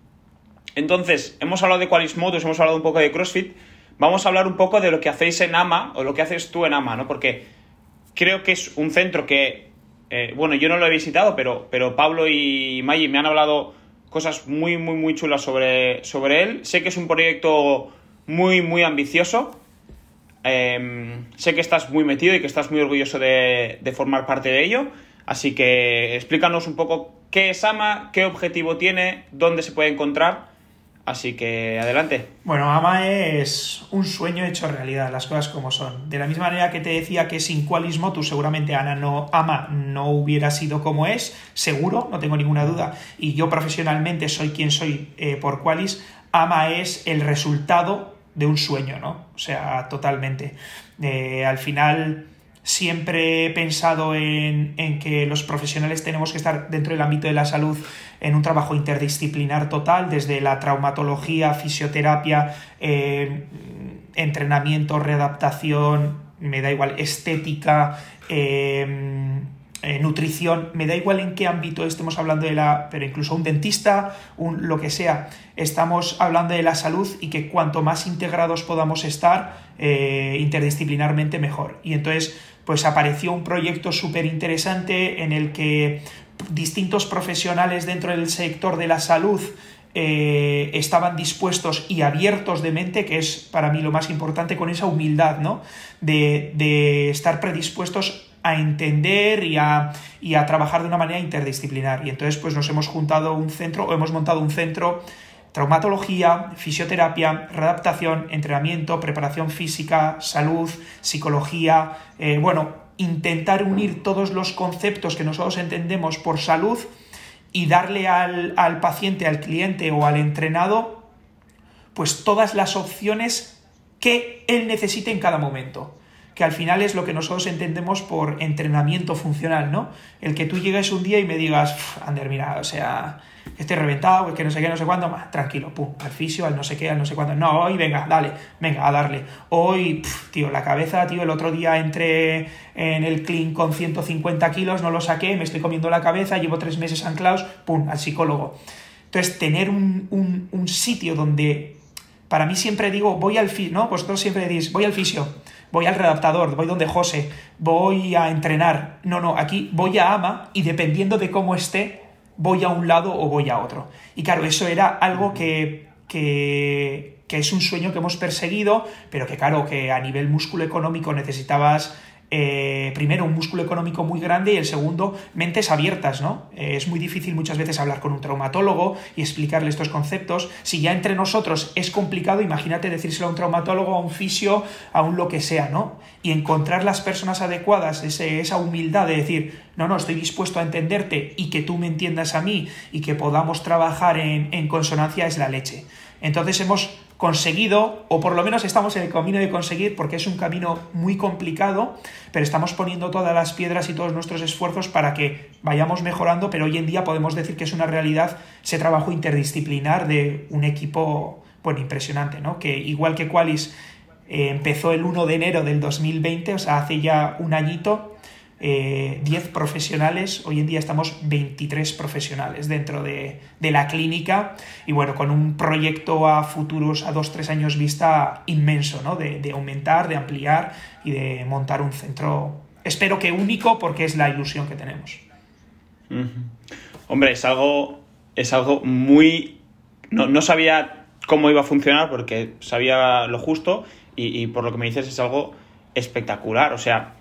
Entonces, hemos hablado de Qualismotus, hemos hablado un poco de CrossFit. Vamos a hablar un poco de lo que hacéis en AMA o lo que haces tú en AMA, ¿no? Porque creo que es un centro que, eh, bueno, yo no lo he visitado, pero, pero Pablo y Maggie me han hablado cosas muy, muy, muy chulas sobre, sobre él. Sé que es un proyecto muy, muy ambicioso. Em, sé que estás muy metido y que estás muy orgulloso de, formar parte de ello. Así que explícanos un poco qué es AMA, qué objetivo tiene, dónde se puede encontrar. Así que adelante. Bueno, AMA es un sueño hecho realidad, las cosas como son. De la misma manera que te decía que sin Qualismo, tú seguramente Ana no, AMA no hubiera sido como es, seguro, no tengo ninguna duda. Y yo profesionalmente soy quien soy eh, por Qualis. AMA es el resultado de un sueño, ¿no? O sea, totalmente. Eh, al final siempre he pensado en, que los profesionales tenemos que estar dentro del ámbito de la salud en un trabajo interdisciplinar total, desde la traumatología, fisioterapia, eh, entrenamiento, readaptación, me da igual, estética, eh, eh, nutrición, me da igual en qué ámbito estemos hablando de la, pero incluso un dentista, un, lo que sea, estamos hablando de la salud y que cuanto más integrados podamos estar eh, interdisciplinarmente mejor. Y entonces, pues apareció un proyecto súper interesante en el que distintos profesionales dentro del sector de la salud eh, estaban dispuestos y abiertos de mente, que es para mí lo más importante, con esa humildad, ¿no? De, de estar predispuestos a entender y a, y a, trabajar de una manera interdisciplinar. Y entonces, pues nos hemos juntado un centro, o hemos montado un centro traumatología, fisioterapia, readaptación, entrenamiento, preparación física, salud, psicología, eh, bueno, intentar unir todos los conceptos que nosotros entendemos por salud y darle al, al paciente, al cliente o al entrenado, pues todas las opciones que él necesite en cada momento que al final es lo que nosotros entendemos por entrenamiento funcional, ¿no? El que tú llegues un día y me digas, Ander, mira, o sea, que estoy reventado, que no sé qué, no sé cuándo, tranquilo, pum, al fisio, al no sé qué, al no sé cuándo. No, hoy venga, dale, venga, a darle. Hoy, tío, la cabeza, tío, el otro día entré en el clean con 150 kilos, no lo saqué, me estoy comiendo la cabeza, llevo tres meses anclados, pum, al psicólogo. Entonces, tener un, un, un sitio donde, para mí siempre digo, voy al fisio, ¿no? Vosotros siempre decís, voy al fisio voy al redactador, voy donde José, voy a entrenar. No, no, aquí voy a AMA y dependiendo de cómo esté, voy a un lado o voy a otro. Y claro, eso era algo que, que, que es un sueño que hemos perseguido, pero que claro, que a nivel músculo económico necesitabas eh, primero, un músculo económico muy grande y el segundo, mentes abiertas, ¿no? Eh, es muy difícil muchas veces hablar con un traumatólogo y explicarle estos conceptos. Si ya entre nosotros es complicado, imagínate decírselo a un traumatólogo, a un fisio, a un lo que sea, ¿no? Y encontrar las personas adecuadas, esa humildad de decir, no, no, estoy dispuesto a entenderte y que tú me entiendas a mí y que podamos trabajar en consonancia es la leche. Entonces hemos conseguido, o por lo menos estamos en el camino de conseguir, porque es un camino muy complicado, pero estamos poniendo todas las piedras y todos nuestros esfuerzos para que vayamos mejorando, pero hoy en día podemos decir que es una realidad ese trabajo interdisciplinar de un equipo, bueno, impresionante, ¿no? Que igual que Qualis eh, empezó el 1 de enero del 2020, o sea, hace ya un añito, 10 eh, profesionales, hoy en día estamos 23 profesionales dentro de, la clínica y bueno, con un proyecto a futuros, a 2-3 años vista inmenso, ¿no? De, aumentar, de ampliar y de montar un centro, espero que único porque es la ilusión que tenemos. Hombre, es algo, es algo muy... No, no, sabía cómo iba a funcionar porque sabía lo justo y, y por lo que me dices es algo espectacular, o sea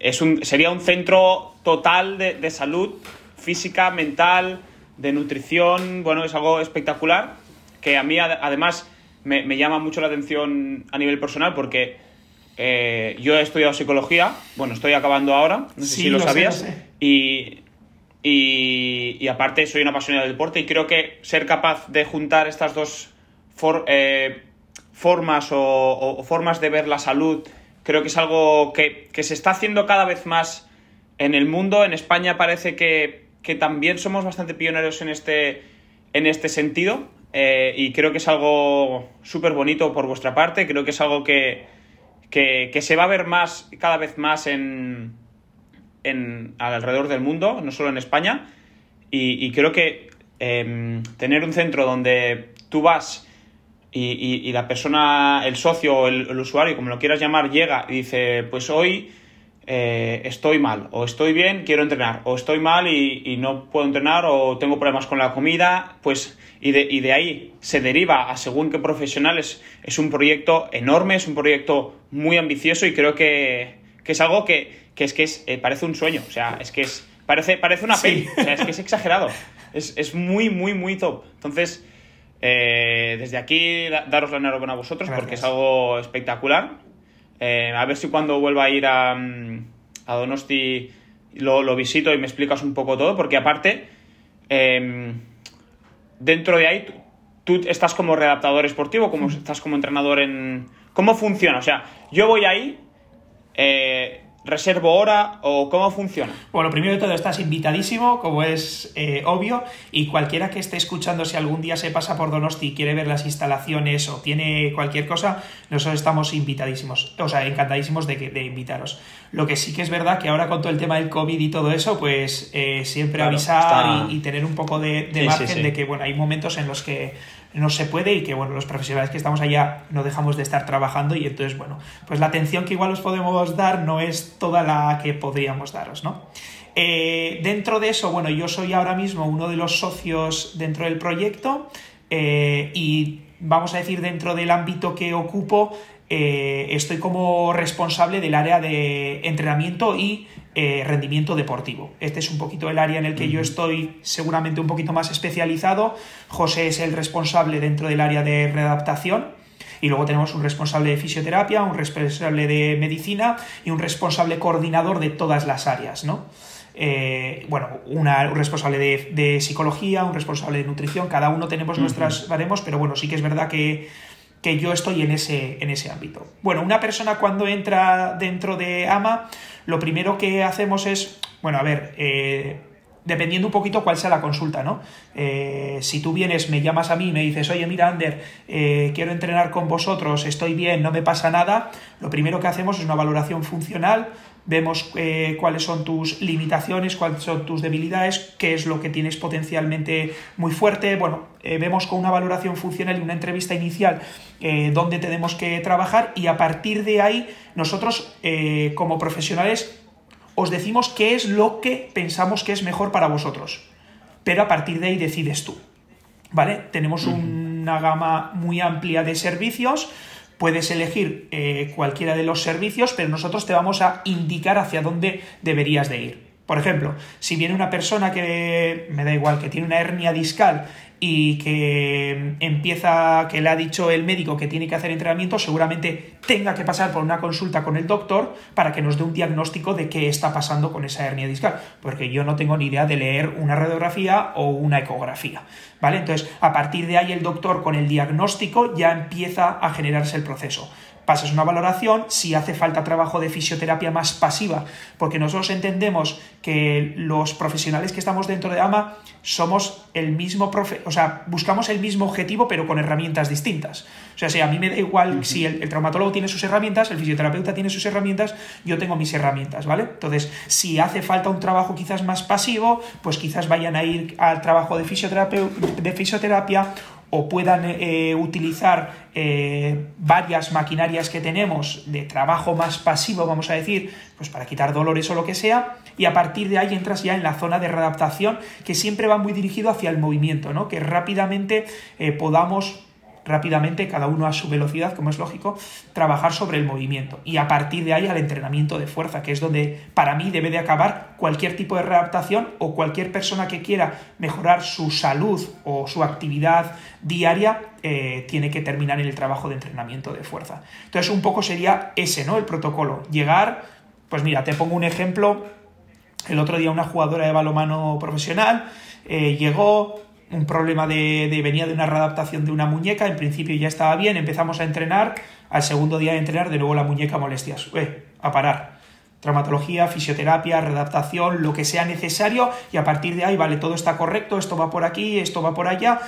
es un, sería un centro total de, salud física, mental, de nutrición, bueno, es algo espectacular que a mí además me, llama mucho la atención a nivel personal porque eh, yo he estudiado psicología, bueno, estoy acabando ahora, no sé si lo, sabías, Y, y, aparte soy una apasionada del deporte y creo que ser capaz de juntar estas dos eh, formas o formas de ver la salud Creo que es algo que, se está haciendo cada vez más en el mundo. En España parece que, también somos bastante pioneros en este, en este sentido. Eh, y creo que es algo súper bonito por vuestra parte. Creo que es algo que, se va a ver más, cada vez más en, en, alrededor del mundo, no solo en España. Y, creo que em, tener un centro donde tú vas y, la persona, el socio o el, usuario, como lo quieras llamar, llega y dice, pues hoy eh, estoy mal, o estoy bien, quiero entrenar, o estoy mal y, no puedo entrenar, o tengo problemas con la comida, pues, y de, y de ahí se deriva a según qué profesionales, es un proyecto enorme, es un proyecto muy ambicioso y creo que, es algo que, es que es, eh, parece un sueño, o sea, es que es, parece, parece una peli, o sea, es que es exagerado, es, es muy, muy, muy top. Entonces, eh, desde aquí, daros la enhorabuena a vosotros porque es algo espectacular. Eh, a ver si cuando vuelva a ir a, mm, Donosti lo, visito y me explicas un poco todo, porque aparte, em, dentro de ahí, tú, estás como redactador esportivo, como estás como entrenador en... ¿Cómo funciona? O sea, yo voy ahí, eh, reservo hora o cómo funciona? Bueno, primero de todo estás invitadísimo, como es eh, obvio, y cualquiera que esté escuchando, si algún día se pasa por Donosti y quiere ver las instalaciones o tiene cualquier cosa, nosotros estamos invitadísimos, o sea, encantadísimos de, de invitaros. Lo que sí que es verdad que ahora con todo el tema del COVID y todo eso, pues eh, siempre avisar y, tener un poco de, margen de que, bueno, hay momentos en los que no se puede y que, bueno, los profesionales que estamos allá no dejamos de estar trabajando y entonces, bueno, pues la atención que igual os podemos dar no es toda la que podríamos daros, ¿no? Eh, dentro de eso, bueno, yo soy ahora mismo uno de los socios dentro del proyecto eh, y vamos a decir dentro del ámbito que ocupo, eh, estoy como responsable del área de entrenamiento y eh, rendimiento deportivo. Este es un poquito el área en el que yo estoy seguramente un poquito más especializado. José es el responsable dentro del área de readaptación. Y luego tenemos un responsable de fisioterapia, un responsable de medicina y un responsable coordinador de todas las áreas, ¿no? Eh, bueno, un responsable de, psicología, un responsable de nutrición, cada uno tenemos nuestras baremos, pero bueno, sí que es verdad que, que yo estoy en ese, en ese ámbito. Bueno, una persona cuando entra dentro de AMA lo primero que hacemos es, bueno, a ver, eh, dependiendo un poquito cuál sea la consulta, ¿no? Eh, si tú vienes, me llamas a mí y me dices, oye, mira, Ander, eh, quiero entrenar con vosotros, estoy bien, no me pasa nada, lo primero que hacemos es una valoración funcional, vemos cuáles son tus limitaciones, cuáles son tus debilidades, qué es lo que tienes potencialmente muy fuerte, bueno, vemos con una valoración funcional y una entrevista inicial dónde tenemos que trabajar y a partir de ahí nosotros eh, como profesionales os decimos qué es lo que pensamos que es mejor para vosotros, pero a partir de ahí decides tú. ¿Vale? Tenemos una gama muy amplia de servicios, puedes elegir eh, cualquiera de los servicios, pero nosotros te vamos a indicar hacia dónde deberías de ir. Por ejemplo, si viene una persona que, me da igual, que tiene una hernia discal y que empieza, que le ha dicho el médico que tiene que hacer entrenamiento, seguramente tenga que pasar por una consulta con el doctor para que nos dé un diagnóstico de qué está pasando con esa hernia discal, porque yo no tengo ni idea de leer una radiografía o una ecografía, ¿vale? Entonces, a partir de ahí el doctor con el diagnóstico ya empieza a generarse el proceso pasas una valoración, si hace falta trabajo de fisioterapia más pasiva, porque nosotros entendemos que los profesionales que estamos dentro de AMA somos el mismo, profe o sea, buscamos el mismo objetivo pero con herramientas distintas. O sea, si a mí me da igual si el, traumatólogo tiene sus herramientas, el fisioterapeuta tiene sus herramientas, yo tengo mis herramientas, ¿vale? Entonces, si hace falta un trabajo quizás más pasivo, pues quizás vayan a ir al trabajo de de fisioterapia o puedan eh, utilizar eh, varias maquinarias que tenemos de trabajo más pasivo, vamos a decir, pues para quitar dolores o lo que sea, y a partir de ahí entras ya en la zona de readaptación que siempre va muy dirigido hacia el movimiento, ¿no? que rápidamente eh, podamos rápidamente, cada uno a su velocidad, como es lógico, trabajar sobre el movimiento. Y a partir de ahí al entrenamiento de fuerza, que es donde para mí debe de acabar cualquier tipo de readaptación o cualquier persona que quiera mejorar su salud o su actividad diaria, eh, tiene que terminar en el trabajo de entrenamiento de fuerza. Entonces, un poco sería ese, ¿no? El protocolo. Llegar, pues mira, te pongo un ejemplo. El otro día una jugadora de balomano profesional eh, llegó, un problema de, venía de una readaptación de una muñeca, en principio ya estaba bien, empezamos a entrenar, al segundo día de entrenar de nuevo la muñeca molestias, eh, a parar. Traumatología, fisioterapia, readaptación, lo que sea necesario y a partir de ahí, vale, todo está correcto, esto va por aquí, esto va por allá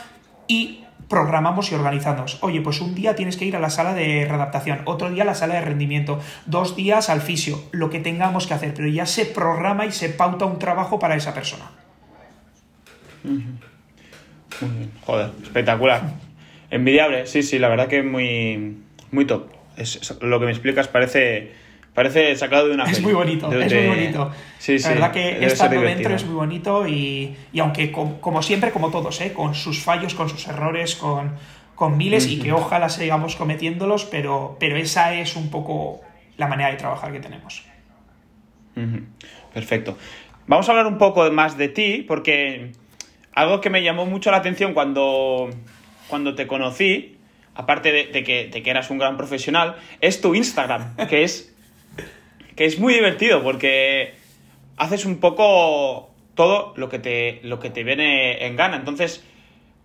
y programamos y organizamos. Oye, pues un día tienes que ir a la sala de readaptación, otro día a la sala de rendimiento, dos días al fisio, lo que tengamos que hacer, pero ya se programa y se pauta un trabajo para esa persona. Joder, espectacular. Envidiable, sí, sí, la verdad que muy, muy top. Es, lo que me explicas parece, parece sacado de una Es muy bonito, es muy bonito. Sí, la verdad que estando dentro es muy bonito y, aunque como, siempre, como todos, ¿eh? con sus fallos, con sus errores, con, con miles y que ojalá sigamos cometiéndolos, pero, pero esa es un poco la manera de trabajar que tenemos. Perfecto. Vamos a hablar un poco más de ti, porque algo que me llamó mucho la atención cuando, cuando te conocí, aparte de, que, que, eras un gran profesional, es tu Instagram, que es, que es muy divertido porque haces un poco todo lo que te, lo que te viene en gana. Entonces,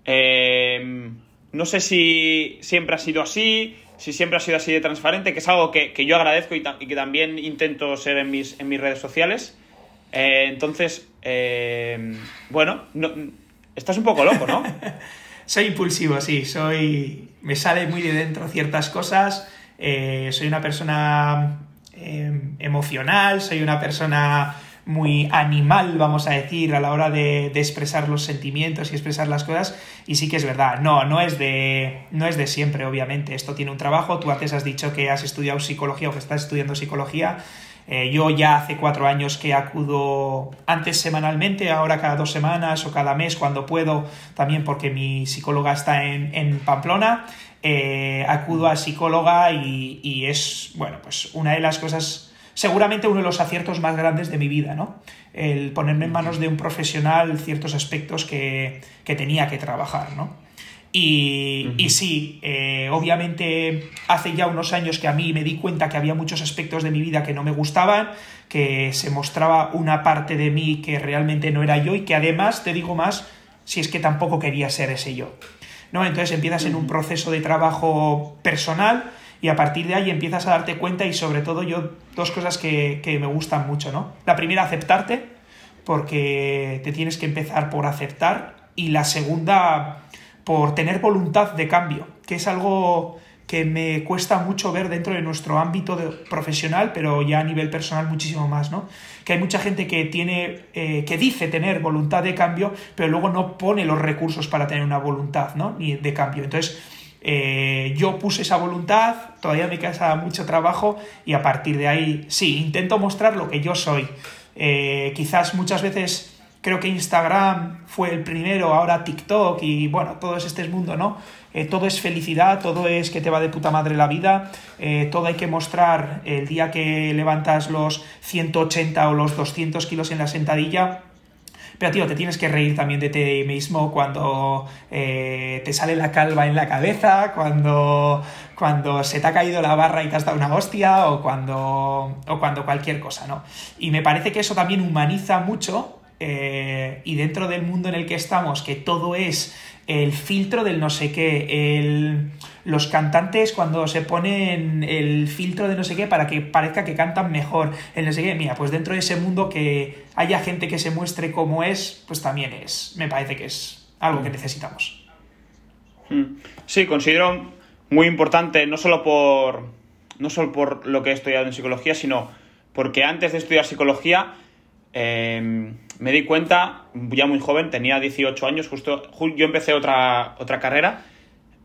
eh, no sé si siempre ha sido así, si siempre ha sido así de transparente, que es algo que, yo agradezco y, que también intento ser en mis, en mis redes sociales. Eh, entonces, eh, bueno, estás un poco loco, ¿no? soy impulsivo, sí, soy... Me sale muy de dentro ciertas cosas, eh, soy una persona emocional, soy una persona muy animal, vamos a decir, a la hora de, expresar los sentimientos y expresar las cosas. Y sí que es verdad, no, no es de, no es de siempre, obviamente. Esto tiene un trabajo. Tú antes has dicho que has estudiado psicología o que estás estudiando psicología. Eh, yo ya hace cuatro años que acudo antes semanalmente, ahora cada dos semanas o cada mes cuando puedo, también porque mi psicóloga está en, Pamplona. Eh, acudo a psicóloga y, y es, bueno, pues una de las cosas seguramente uno de los aciertos más grandes de mi vida, ¿no? El ponerme en manos de un profesional ciertos aspectos que, tenía que trabajar, ¿no? Y, sí, eh, obviamente hace ya unos años que a mí me di cuenta que había muchos aspectos de mi vida que no me gustaban, que se mostraba una parte de mí que realmente no era yo y que además, te digo más, si es que tampoco quería ser ese yo. ¿no? Entonces empiezas en un proceso de trabajo personal y a partir de ahí empiezas a darte cuenta y sobre todo yo dos cosas que, me gustan mucho, ¿no? La primera, aceptarte, porque te tienes que empezar por aceptar y la segunda, por tener voluntad de cambio, que es algo que me cuesta mucho ver dentro de nuestro ámbito profesional, pero ya a nivel personal muchísimo más, ¿no? Que hay mucha gente que tiene, eh, que dice tener voluntad de cambio, pero luego no pone los recursos para tener una voluntad, ¿no? Ni de cambio. Entonces, eh, yo puse esa voluntad, todavía me queda mucho trabajo y a partir de ahí sí, intento mostrar lo que yo soy. Eh, quizás muchas veces creo que Instagram fue el primero, ahora TikTok y bueno, todo es este mundo, ¿no? Eh, todo es felicidad, todo es que te va de puta madre la vida, todo hay que mostrar el día que levantas los 180 o los 200 kilos en la sentadilla, pero, tío, te tienes que reír también de ti mismo cuando eh, te sale la calva en la cabeza, cuando, cuando se te ha caído la barra y te has dado una hostia, o cuando, o cuando cualquier cosa, ¿no? Y me parece que eso también humaniza mucho eh, y dentro del mundo en el que estamos, que todo es el filtro del no sé qué, el, los cantantes cuando se ponen el filtro de no sé qué para que parezca que cantan mejor, el no sé qué, mira, pues dentro de ese mundo que haya gente que se muestre como es, pues también es, me parece que es algo que necesitamos. Hmm. Sí, considero muy importante, no solo por, no solo por lo que he estudiado en psicología, sino porque antes de estudiar psicología eh, me di cuenta, ya muy joven, tenía 18 años, justo yo empecé otra, otra carrera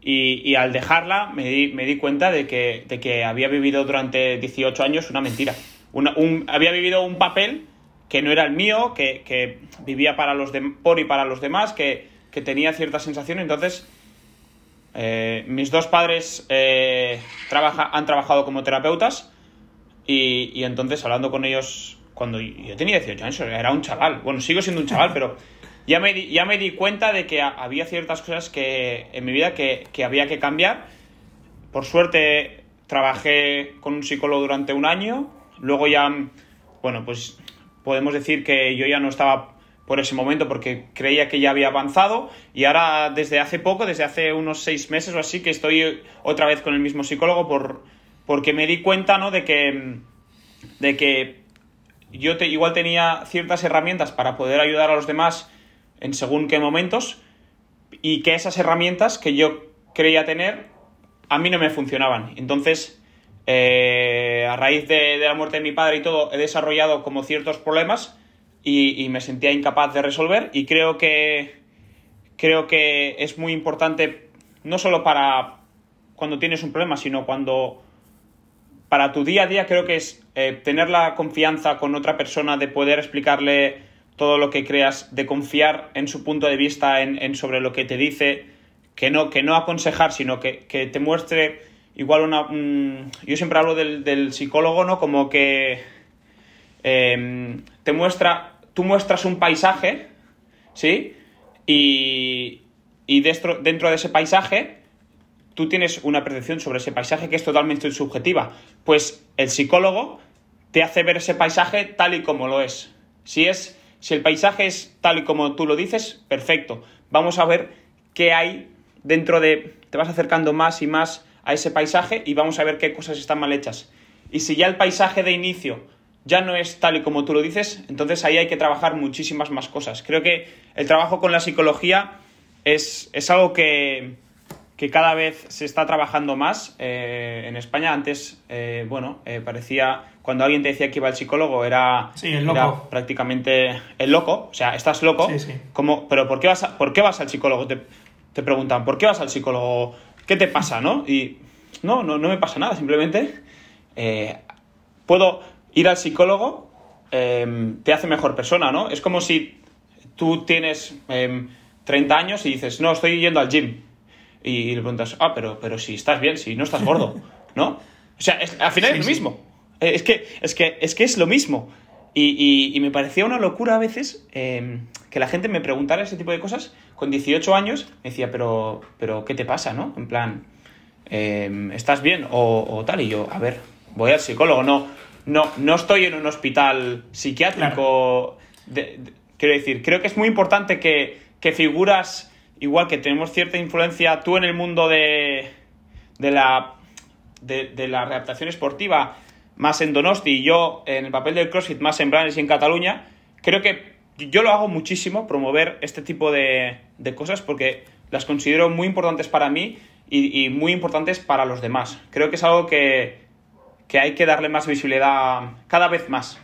y, al dejarla me di, me di cuenta de que, de que, había vivido durante 18 años una mentira. un, había vivido un papel que no era el mío, que, que vivía para los de, por y para los demás, que, que tenía cierta sensación. Entonces, eh, mis dos padres eh, trabaja, han trabajado como terapeutas y, y entonces hablando con ellos cuando yo tenía 18 años, era un chaval. Bueno, sigo siendo un chaval, pero ya me, di, ya me di cuenta de que había ciertas cosas que en mi vida que, había que cambiar. Por suerte trabajé con un psicólogo durante un año. Luego ya, bueno, pues podemos decir que yo ya no estaba por ese momento porque creía que ya había avanzado y ahora desde hace poco, desde hace unos seis meses o así, que estoy otra vez con el mismo psicólogo por, porque me di cuenta, ¿no? De que, de que yo igual tenía ciertas herramientas para poder ayudar a los demás en según qué momentos y que esas herramientas que yo creía tener a mí no me funcionaban. Entonces, eh, a raíz de, la muerte de mi padre y todo, he desarrollado como ciertos problemas y, me sentía incapaz de resolver y creo que, creo que es muy importante no solo para cuando tienes un problema, sino cuando para tu día a día creo que es eh, tener la confianza con otra persona de poder explicarle todo lo que creas, de confiar en su punto de vista, en, sobre lo que te dice, que no, que no aconsejar, sino que, te muestre igual una... yo siempre hablo del, psicólogo, ¿no? Como que em, te muestra, tú muestras un paisaje, ¿sí? Y, y dentro, dentro de ese paisaje tú tienes una percepción sobre ese paisaje que es totalmente subjetiva. Pues el psicólogo te hace ver ese paisaje tal y como lo es. Si es si el paisaje es tal y como tú lo dices, perfecto. Vamos a ver qué hay dentro de te vas acercando más y más a ese paisaje y vamos a ver qué cosas están mal hechas. Y si ya el paisaje de inicio ya no es tal y como tú lo dices, entonces ahí hay que trabajar muchísimas más cosas. Creo que el trabajo con la psicología es, es algo que, que cada vez se está trabajando más eh, en España. Antes, eh, bueno, eh, parecía, cuando alguien te decía que iba al psicólogo, era, el loco. prácticamente el loco, o sea, estás loco. Sí, ¿Pero por qué, vas por qué vas al psicólogo? Te, te, preguntan, ¿por qué vas al psicólogo? ¿Qué te pasa, no? Y no, no, no me pasa nada, simplemente puedo ir al psicólogo, te hace mejor persona, ¿no? Es como si tú tienes 30 años y dices, no, estoy yendo al gym y, le preguntas, ah, pero, pero si estás bien, si no estás gordo, ¿no? O sea, al final es lo mismo. Eh, es que, es que, es que es lo mismo. Y, me parecía una locura a veces em, que la gente me preguntara ese tipo de cosas. Con 18 años me decía, pero, pero ¿qué te pasa, no? En plan, em, ¿estás bien? O, tal. Y yo, a ver, voy al psicólogo. No, no, no estoy en un hospital psiquiátrico. quiero decir, creo que es muy importante que, que figuras igual que tenemos cierta influencia tú en el mundo de, de la, de, la readaptación esportiva, más en Donosti y yo en el papel del CrossFit, más en Brands y en Cataluña, creo que yo lo hago muchísimo, promover este tipo de, cosas, porque las considero muy importantes para mí y, muy importantes para los demás. Creo que es algo que, que hay que darle más visibilidad cada vez más.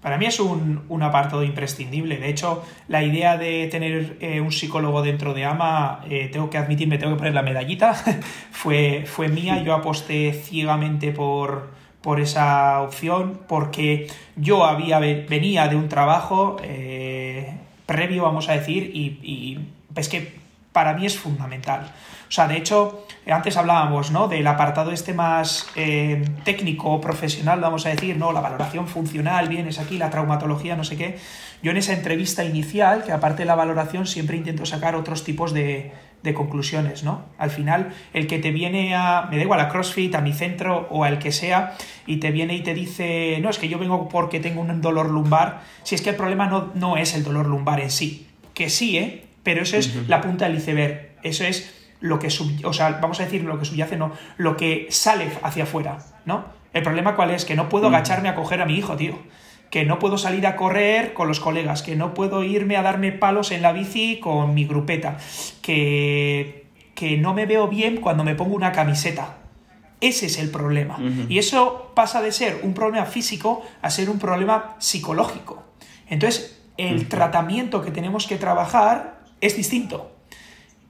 Para mí es un, un, apartado imprescindible. De hecho, la idea de tener eh, un psicólogo dentro de AMA, eh, tengo que admitirme, tengo que poner la medallita, fue, fue mía. Yo aposté ciegamente por, por esa opción porque yo había, venía de un trabajo eh, previo, vamos a decir, y, y es que para mí es fundamental. O sea, de hecho, antes hablábamos, ¿no? Del apartado este más eh, técnico, profesional, vamos a decir, ¿no? La valoración funcional, vienes aquí, la traumatología, no sé qué. Yo en esa entrevista inicial, que aparte de la valoración, siempre intento sacar otros tipos de, de conclusiones, ¿no? Al final, el que te viene a, me da igual, a CrossFit, a mi centro o al que sea, y te viene y te dice, no, es que yo vengo porque tengo un dolor lumbar, si es que el problema no, no es el dolor lumbar en sí, que sí, ¿eh? Pero eso es la punta del iceberg, eso es lo que, o sea, vamos a decir lo que subyace, no, lo que sale hacia afuera, ¿no? El problema cuál es, que no puedo agacharme a coger a mi hijo, tío. Que no puedo salir a correr con los colegas, que no puedo irme a darme palos en la bici con mi grupeta, que, que no me veo bien cuando me pongo una camiseta. Ese es el problema. Y eso pasa de ser un problema físico a ser un problema psicológico. Entonces, el tratamiento que tenemos que trabajar es distinto.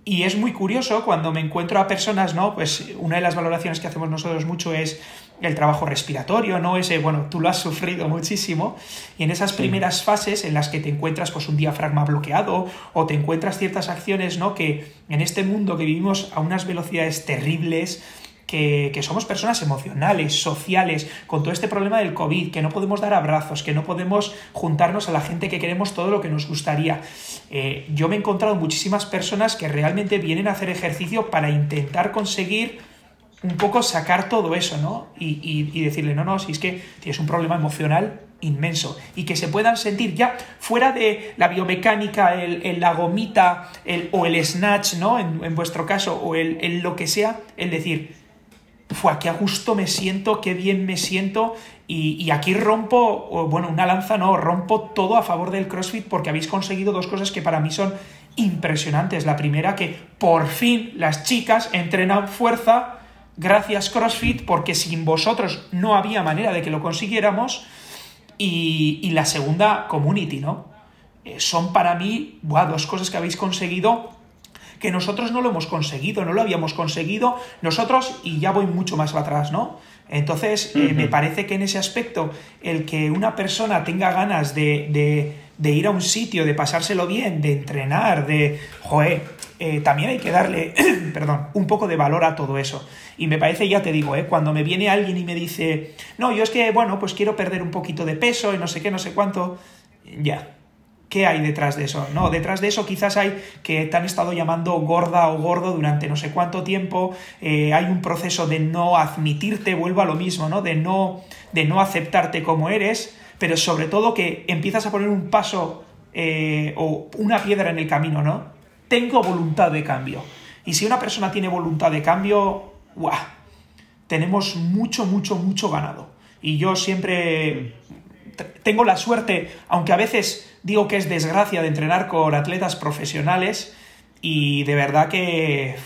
Y es muy curioso cuando me encuentro a personas, ¿no? Pues una de las valoraciones que hacemos nosotros mucho es el trabajo respiratorio, ¿no? Ese, bueno, tú lo has sufrido muchísimo, y en esas primeras fases en las que te encuentras pues un diafragma bloqueado o te encuentras ciertas acciones, ¿no? Que en este mundo que vivimos a unas velocidades terribles, que, somos personas emocionales, sociales, con todo este problema del COVID, que no podemos dar abrazos, que no podemos juntarnos a la gente que queremos todo lo que nos gustaría. Eh, yo me he encontrado muchísimas personas que realmente vienen a hacer ejercicio para intentar conseguir un poco sacar todo eso, ¿no? Y, decirle, no, no, si es que tienes un problema emocional inmenso y que se puedan sentir ya fuera de la biomecánica, el, la gomita el, o el snatch, ¿no? En, vuestro caso, o el, el, lo que sea, el decir, fue qué a gusto me siento, qué bien me siento. Y, aquí rompo, bueno, una lanza no, rompo todo a favor del CrossFit porque habéis conseguido dos cosas que para mí son impresionantes. La primera, que por fin las chicas entrenan fuerza gracias CrossFit porque sin vosotros no había manera de que lo consiguiéramos. Y, la segunda, community, ¿no? Eh, son para mí dos cosas que habéis conseguido que nosotros no lo hemos conseguido, no lo habíamos conseguido nosotros y ya voy mucho más atrás, ¿no? Entonces, eh, me parece que en ese aspecto, el que una persona tenga ganas de, ir a un sitio, de pasárselo bien, de entrenar, de, joder, eh, también hay que darle, perdón, un poco de valor a todo eso. Y me parece, ya te digo, eh, cuando me viene alguien y me dice, no, yo es que, bueno, pues quiero perder un poquito de peso y no sé qué, no sé cuánto, ya, ¿Qué hay detrás de eso? No, detrás de eso quizás hay que te han estado llamando gorda o gordo durante no sé cuánto tiempo, eh, hay un proceso de no admitirte, vuelvo a lo mismo, ¿no? De, no, de no aceptarte como eres, pero sobre todo que empiezas a poner un paso eh, o una piedra en el camino, ¿no? Tengo voluntad de cambio. Y si una persona tiene voluntad de cambio, ¡guau! tenemos mucho, mucho, mucho ganado. Y yo siempre tengo la suerte, aunque a veces digo que es desgracia de entrenar con atletas profesionales, y de verdad que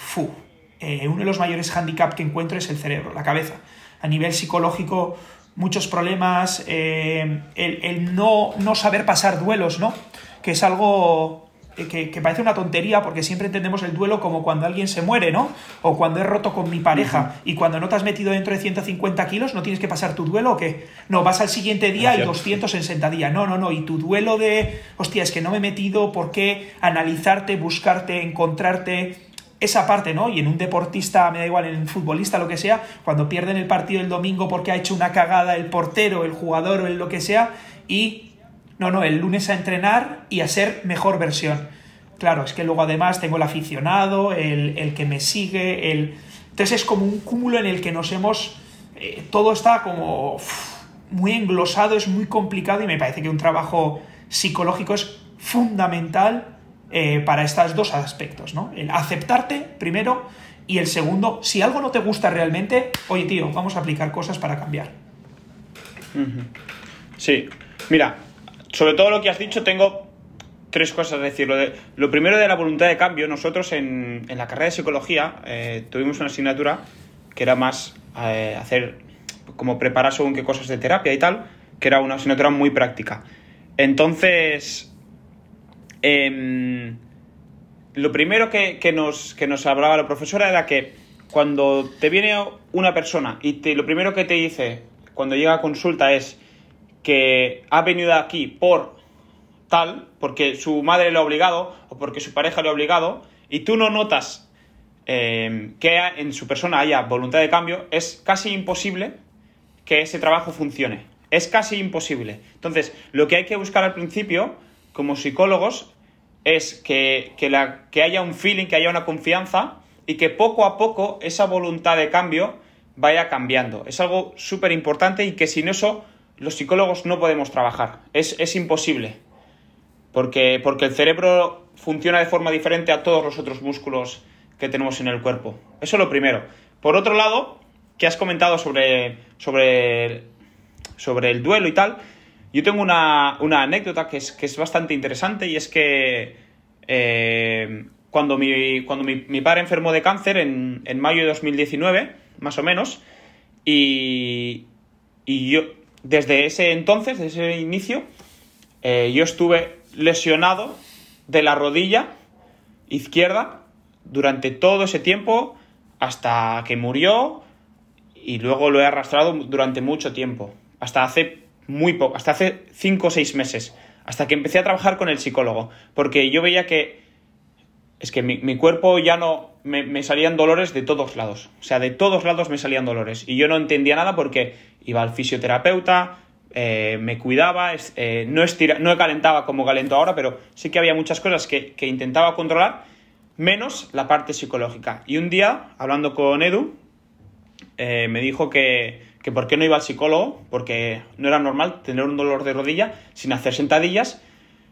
eh, uno de los mayores handicaps que encuentro es el cerebro, la cabeza. A nivel psicológico, muchos problemas, eh, el, no, no, saber pasar duelos, ¿no? Que es algo que, parece una tontería porque siempre entendemos el duelo como cuando alguien se muere, ¿no? O cuando he roto con mi pareja y cuando no te has metido dentro de 150 kilos no tienes que pasar tu duelo o qué? No, vas al siguiente día y 200 en sentadilla. No, no, no. Y tu duelo de, hostia, es que no me he metido, ¿por qué? Analizarte, buscarte, encontrarte esa parte, ¿no? Y en un deportista, me da igual, en un futbolista, lo que sea, cuando pierden el partido el domingo porque ha hecho una cagada el portero, el jugador o el lo que sea, y no, no, el lunes a entrenar y a ser mejor versión. Claro, es que luego además tengo el aficionado, el, que me sigue, el... Entonces es como un cúmulo en el que nos hemos... Eh, todo está como muy englosado, es muy complicado y me parece que un trabajo psicológico es fundamental eh, para estos dos aspectos, ¿no? El aceptarte primero y el segundo, si algo no te gusta realmente, oye tío, vamos a aplicar cosas para cambiar. Sí, mira, sobre todo lo que has dicho, tengo tres cosas a decir. Lo, primero de la voluntad de cambio. Nosotros en, la carrera de psicología eh, tuvimos una asignatura que era más eh, hacer, como preparar según qué cosas de terapia y tal, que era una asignatura muy práctica. Entonces, em, lo primero que, nos, que nos hablaba la profesora era que cuando te viene una persona y te, lo primero que te dice cuando llega a consulta es que ha venido aquí por tal, porque su madre le ha obligado o porque su pareja le ha obligado, y tú no notas eh, que en su persona haya voluntad de cambio, es casi imposible que ese trabajo funcione. Es casi imposible. Entonces, lo que hay que buscar al principio, como psicólogos, es que, la, que haya un feeling, que haya una confianza y que poco a poco esa voluntad de cambio vaya cambiando. Es algo súper importante y que sin eso los psicólogos no podemos trabajar. Es, imposible. Porque, porque, el cerebro funciona de forma diferente a todos los otros músculos que tenemos en el cuerpo. Eso es lo primero. Por otro lado, que has comentado sobre, sobre, sobre el duelo y tal, yo tengo una, anécdota que es, que es, bastante interesante y es que eh, cuando, mi, cuando mi, padre enfermó de cáncer en, en, mayo de 2019, más o menos, y, y yo, desde ese entonces, desde ese inicio, eh, yo estuve lesionado de la rodilla izquierda durante todo ese tiempo hasta que murió y luego lo he arrastrado durante mucho tiempo, hasta hace muy poco, hasta hace 5 o 6 meses, hasta que empecé a trabajar con el psicólogo, porque yo veía que es que mi, cuerpo ya no me, salían dolores de todos lados, o sea, de todos lados me salían dolores y yo no entendía nada porque iba al fisioterapeuta, eh, me cuidaba, eh, no, estira, no calentaba como calento ahora, pero sí que había muchas cosas que, intentaba controlar, menos la parte psicológica. Y un día, hablando con Edu, eh, me dijo que, que por qué no iba al psicólogo, porque no era normal tener un dolor de rodilla sin hacer sentadillas,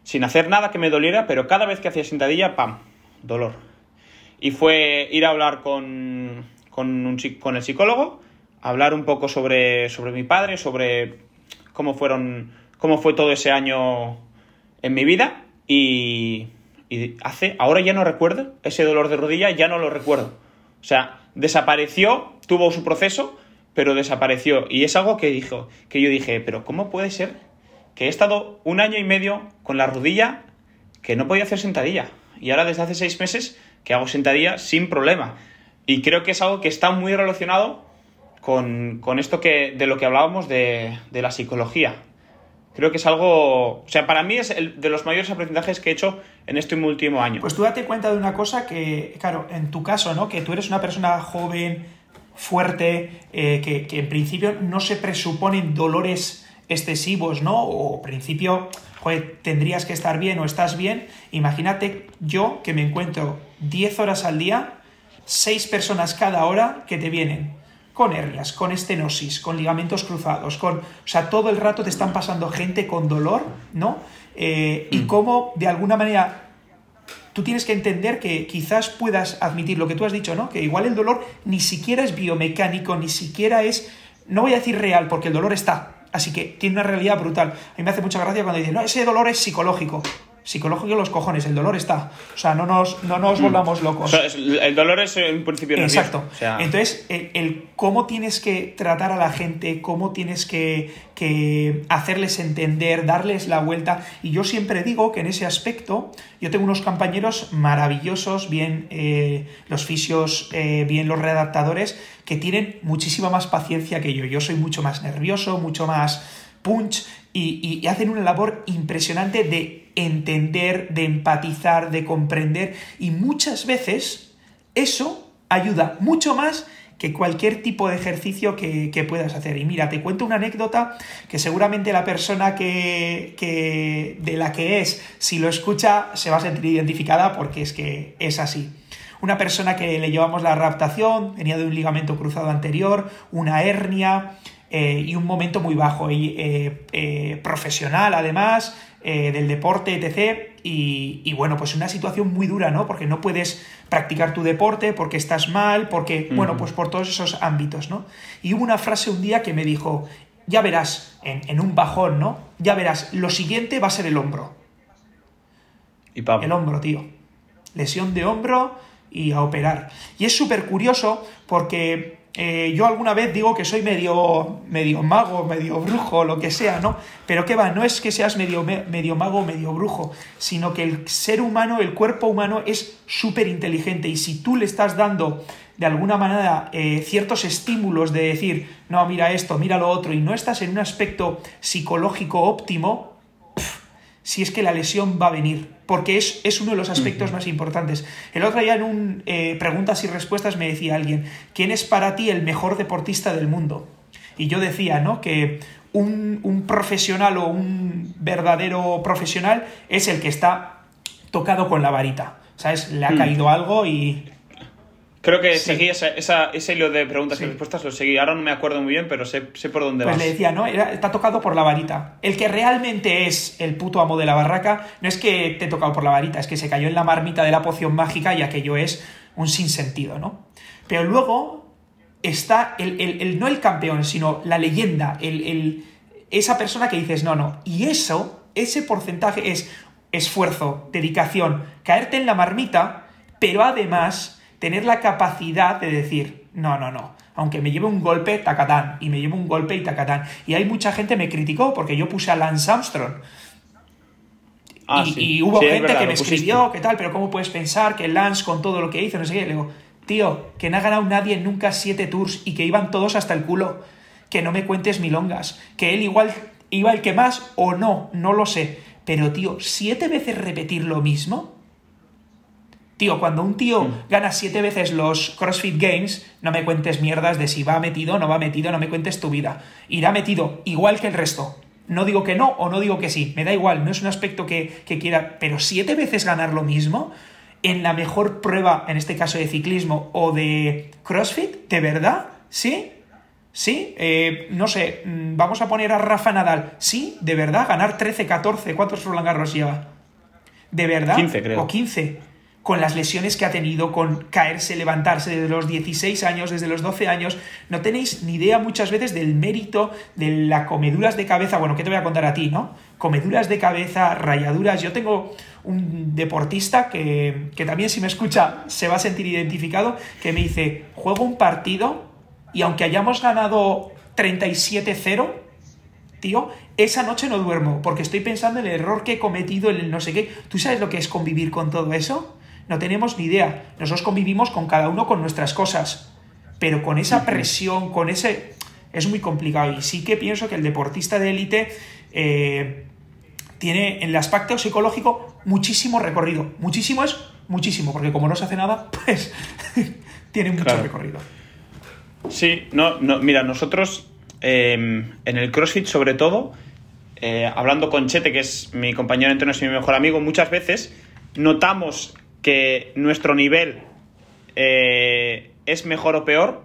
sin hacer nada que me doliera, pero cada vez que hacía sentadilla, ¡pam!, dolor. Y fue ir a hablar con, con, un, con el psicólogo, hablar un poco sobre, sobre mi padre, sobre cómo fueron, cómo fue todo ese año en mi vida y, hace, ahora ya no recuerdo, ese dolor de rodilla ya no lo recuerdo. O sea, desapareció, tuvo su proceso, pero desapareció. Y es algo que dijo, que yo dije, pero ¿cómo puede ser que he estado un año y medio con la rodilla que no podía hacer sentadilla? Y ahora desde hace seis meses que hago sentadilla sin problema. Y creo que es algo que está muy relacionado con, esto que, de lo que hablábamos de, la psicología. Creo que es algo, o sea, para mí es el, de los mayores aprendizajes que he hecho en este último año. Pues tú date cuenta de una cosa que, claro, en tu caso, ¿no? Que tú eres una persona joven, fuerte, eh, que, que, en principio no se presuponen dolores excesivos, ¿no? O principio, joder, tendrías que estar bien o estás bien. Imagínate yo que me encuentro 10 horas al día, 6 personas cada hora que te vienen con hernias, con estenosis, con ligamentos cruzados, con. O sea, todo el rato te están pasando gente con dolor, ¿no? Eh, y mm. cómo, de alguna manera, tú tienes que entender que quizás puedas admitir lo que tú has dicho, ¿no? Que igual el dolor ni siquiera es biomecánico, ni siquiera es, no voy a decir real, porque el dolor está, así que tiene una realidad brutal. A mí me hace mucha gracia cuando dicen, no, ese dolor es psicológico psicológico los cojones, el dolor está. O sea, no nos, no nos mm. volvamos locos. el dolor es un principio nervioso. Exacto. Entonces, el, cómo tienes que tratar a la gente, cómo tienes que, que, hacerles entender, darles la vuelta. Y yo siempre digo que en ese aspecto, yo tengo unos compañeros maravillosos, bien eh, los fisios, eh, bien los redactadores, que tienen muchísima más paciencia que yo. Yo soy mucho más nervioso, mucho más punch y, hacen una labor impresionante de entender, de empatizar, de comprender y muchas veces eso ayuda mucho más que cualquier tipo de ejercicio que, puedas hacer. Y mira, te cuento una anécdota que seguramente la persona que, que, de la que es, si lo escucha, se va a sentir identificada porque es que es así. Una persona que le llevamos la raptación, venía de un ligamento cruzado anterior, una hernia, eh, y un momento muy bajo. Y eh, eh, profesional además del deporte etc. Y, bueno pues una situación muy dura no porque no puedes practicar tu deporte porque estás mal porque bueno pues por todos esos ámbitos no y hubo una frase un día que me dijo ya verás en, en un bajón no ya verás lo siguiente va a ser el hombro y el hombro tío. Lesión de hombro y a operar. Y es súper curioso porque eh, yo alguna vez digo que soy medio, medio mago, medio brujo, lo que sea, ¿no? Pero qué va, no es que seas medio, medio mago medio brujo, sino que el ser humano, el cuerpo humano es súper inteligente y si tú le estás dando de alguna manera eh, ciertos estímulos de decir, no, mira esto, mira lo otro, y no estás en un aspecto psicológico óptimo, si es que la lesión va a venir, porque es, es uno de los aspectos más importantes. El otro día en un eh, preguntas y respuestas me decía alguien, ¿quién es para ti el mejor deportista del mundo? Y yo decía, ¿no? Que un, un profesional o un verdadero profesional es el que está tocado con la varita. ¿Sabes? Le ha mm. caído algo y Creo que seguí esa, ese hilo de preguntas y respuestas, lo seguí. Ahora no me acuerdo muy bien, pero sé, por dónde pues vas. le decía, ¿no? está tocado por la varita. El que realmente es el puto amo de la barraca no es que te he tocado por la varita, es que se cayó en la marmita de la poción mágica y aquello es un sinsentido, ¿no? Pero luego está el, no el campeón, sino la leyenda, el, esa persona que dices, no, no. Y eso, ese porcentaje es esfuerzo, dedicación, caerte en la marmita, pero además tener la capacidad de decir, no, no, no, aunque me lleve un golpe, tacatán, y me lleve un golpe y tacatán. Y hay mucha gente me criticó porque yo puse a Lance Armstrong. Ah, y, hubo gente que me escribió, ¿qué tal? Pero ¿cómo puedes pensar que Lance con todo lo que hizo, no sé qué? Le digo, tío, que no ha ganado nadie nunca siete tours y que iban todos hasta el culo. Que no me cuentes milongas. Que él igual iba el que más o no, no lo sé. Pero, tío, siete veces repetir lo mismo Tío, cuando un tío mm. gana siete veces los CrossFit Games, no me cuentes mierdas de si va metido o no va metido, no me cuentes tu vida. Irá metido igual que el resto. No digo que no o no digo que sí, me da igual, no es un aspecto que, quiera, pero siete veces ganar lo mismo en la mejor prueba, en este caso de ciclismo o de CrossFit, ¿de verdad? ¿Sí? ¿Sí? Eh, no sé, mm, vamos a poner a Rafa Nadal. ¿Sí? ¿De verdad? ¿Ganar 13, 14? ¿Cuántos Roland Garros lleva? ¿De verdad? 15, creo. O 15 con las lesiones que ha tenido, con caerse, levantarse desde los 16 años, desde los 12 años, no tenéis ni idea muchas veces del mérito de las comeduras de cabeza, bueno, ¿qué te voy a contar a ti, no? Comeduras de cabeza, rayaduras, yo tengo un deportista que, que también si me escucha se va a sentir identificado, que me dice, juego un partido y aunque hayamos ganado 37-0, tío, esa noche no duermo porque estoy pensando en el error que he cometido, en el no sé qué. ¿Tú sabes lo que es convivir con todo eso? No tenemos ni idea. Nosotros convivimos con cada uno con nuestras cosas. Pero con esa presión, con ese... Es muy complicado. Y sí que pienso que el deportista de élite eh, tiene en el aspecto psicológico muchísimo recorrido. Muchísimo es muchísimo, porque como no se hace nada, pues tiene mucho recorrido. Sí, no, no, mira, nosotros em, en el CrossFit sobre todo, eh, hablando con Chete, que es mi compañero de entreno y mi mejor amigo, muchas veces notamos que nuestro nivel eh, es mejor o peor,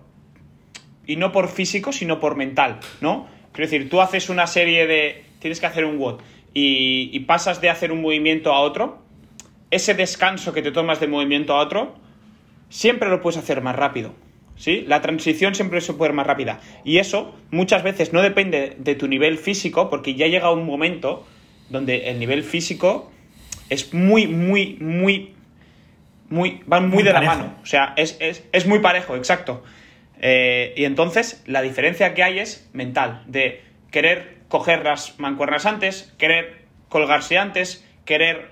y no por físico, sino por mental, ¿no? Quiero decir, tú haces una serie de... tienes que hacer un WOD y, pasas de hacer un movimiento a otro, ese descanso que te tomas de movimiento a otro, siempre lo puedes hacer más rápido. ¿Sí? La transición siempre se puede ser más rápida. Y eso muchas veces no depende de tu nivel físico, porque ya llega un momento donde el nivel físico es muy, muy, muy, muy, van muy, de la mano. O sea, es, muy parejo, exacto. Eh, y entonces la diferencia que hay es mental, de querer coger las mancuernas antes, querer colgarse antes, querer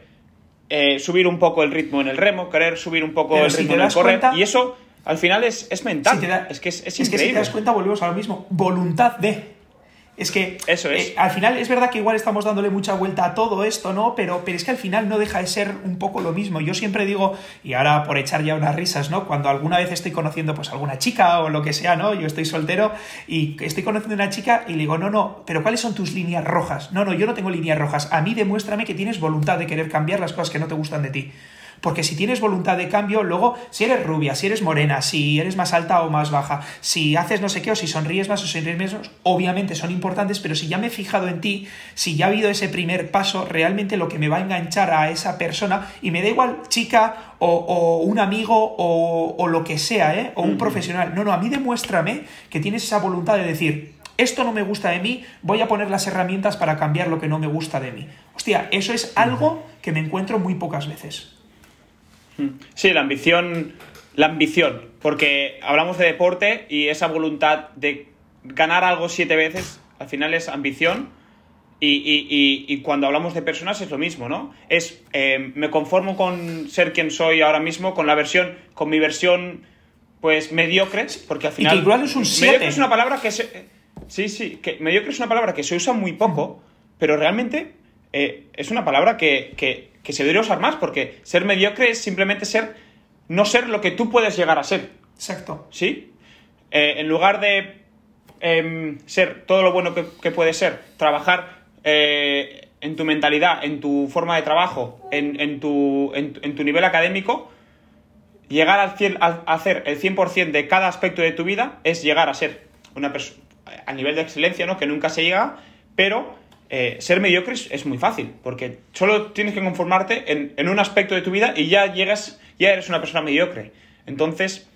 eh, subir un poco el ritmo en el remo, querer subir un poco el ritmo en el correr. y eso al final es, es mental. es que es, es, es que si te das cuenta, volvemos a lo mismo. Voluntad de. Es que Eso es. Eh, al final es verdad que igual estamos dándole mucha vuelta a todo esto, ¿no? Pero, pero es que al final no deja de ser un poco lo mismo. Yo siempre digo, y ahora por echar ya unas risas, ¿no? Cuando alguna vez estoy conociendo pues alguna chica o lo que sea, ¿no? Yo estoy soltero y estoy conociendo a una chica y le digo, no, no, pero ¿cuáles son tus líneas rojas? No, no, yo no tengo líneas rojas. A mí demuéstrame que tienes voluntad de querer cambiar las cosas que no te gustan de ti. Porque si tienes voluntad de cambio, luego, si eres rubia, si eres morena, si eres más alta o más baja, si haces no sé qué, o si sonríes más o sonríes menos, obviamente son importantes, pero si ya me he fijado en ti, si ya ha habido ese primer paso, realmente lo que me va a enganchar a esa persona, y me da igual chica o, un amigo o, lo que sea, ¿eh? o un profesional. No, no, a mí demuéstrame que tienes esa voluntad de decir, esto no me gusta de mí, voy a poner las herramientas para cambiar lo que no me gusta de mí. Hostia, eso es algo que me encuentro muy pocas veces. Sí, la ambición, la ambición, porque hablamos de deporte y esa voluntad de ganar algo siete veces, al final es ambición. Y, cuando hablamos de personas es lo mismo, ¿no? Es, eh, me conformo con ser quien soy ahora mismo, con la versión, con mi versión, pues, mediocre, porque al final... Y que igual es un 7. es una palabra que se... Sí, sí, que mediocre es una palabra que se usa muy poco, pero realmente eh, es una palabra que, que se debería usar más, porque ser mediocre es simplemente ser, no ser lo que tú puedes llegar a ser. Exacto. ¿Sí? Eh, en lugar de em, ser todo lo bueno que, puede ser, trabajar eh, en tu mentalidad, en tu forma de trabajo, en, tu, en, tu, nivel académico, llegar al a hacer el 100% de cada aspecto de tu vida es llegar a ser una persona a nivel de excelencia, ¿no? Que nunca se llega, pero eh, ser mediocre es, muy fácil, porque solo tienes que conformarte en, un aspecto de tu vida y ya llegas, ya eres una persona mediocre. Entonces,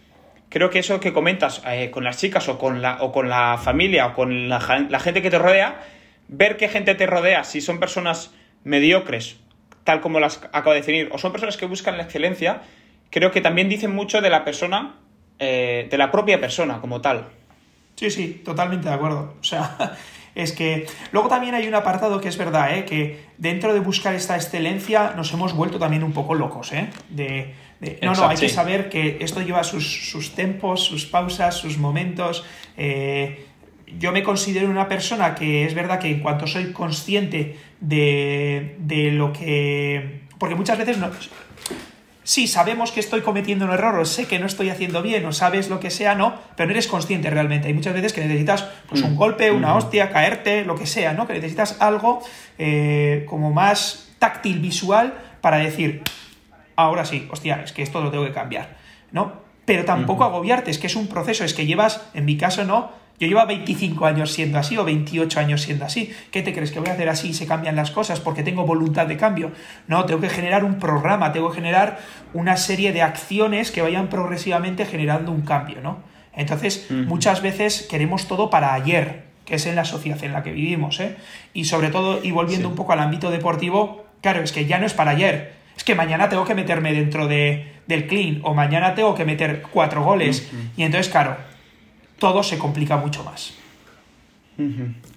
creo que eso que comentas eh, con las chicas o con la, o con la familia o con la, gente que te rodea, ver qué gente te rodea, si son personas mediocres, tal como las acabo de definir, o son personas que buscan la excelencia, creo que también dicen mucho de la persona, eh, de la propia persona como tal. Sí, sí, totalmente de acuerdo. O sea, es que luego también hay un apartado que es verdad, ¿eh? que dentro de buscar esta excelencia nos hemos vuelto también un poco locos, ¿eh? De, no, no, hay que saber que esto lleva sus, sus tempos, sus pausas, sus momentos. Eh, yo me considero una persona que es verdad que en cuanto soy consciente de, de lo que... Porque muchas veces no, sí, sabemos que estoy cometiendo un error, o sé que no estoy haciendo bien, o sabes lo que sea, no, pero no eres consciente realmente. Hay muchas veces que necesitas pues, un mm. golpe, una hostia, caerte, lo que sea, ¿no? Que necesitas algo eh, como más táctil, visual, para decir, ahora sí, hostia, es que esto lo tengo que cambiar, ¿no? Pero tampoco agobiarte, es que es un proceso, es que llevas, en mi caso no, yo llevo 25 años siendo así o 28 años siendo así. ¿Qué te crees que voy a hacer así y se cambian las cosas porque tengo voluntad de cambio? No, tengo que generar un programa, tengo que generar una serie de acciones que vayan progresivamente generando un cambio, ¿no? Entonces, muchas veces queremos todo para ayer, que es en la sociedad en la que vivimos, ¿eh? Y sobre todo, y volviendo un poco al ámbito deportivo, claro, es que ya no es para ayer, es que mañana tengo que meterme dentro de, del clean o mañana tengo que meter cuatro goles. Y entonces, claro, todo se complica mucho más.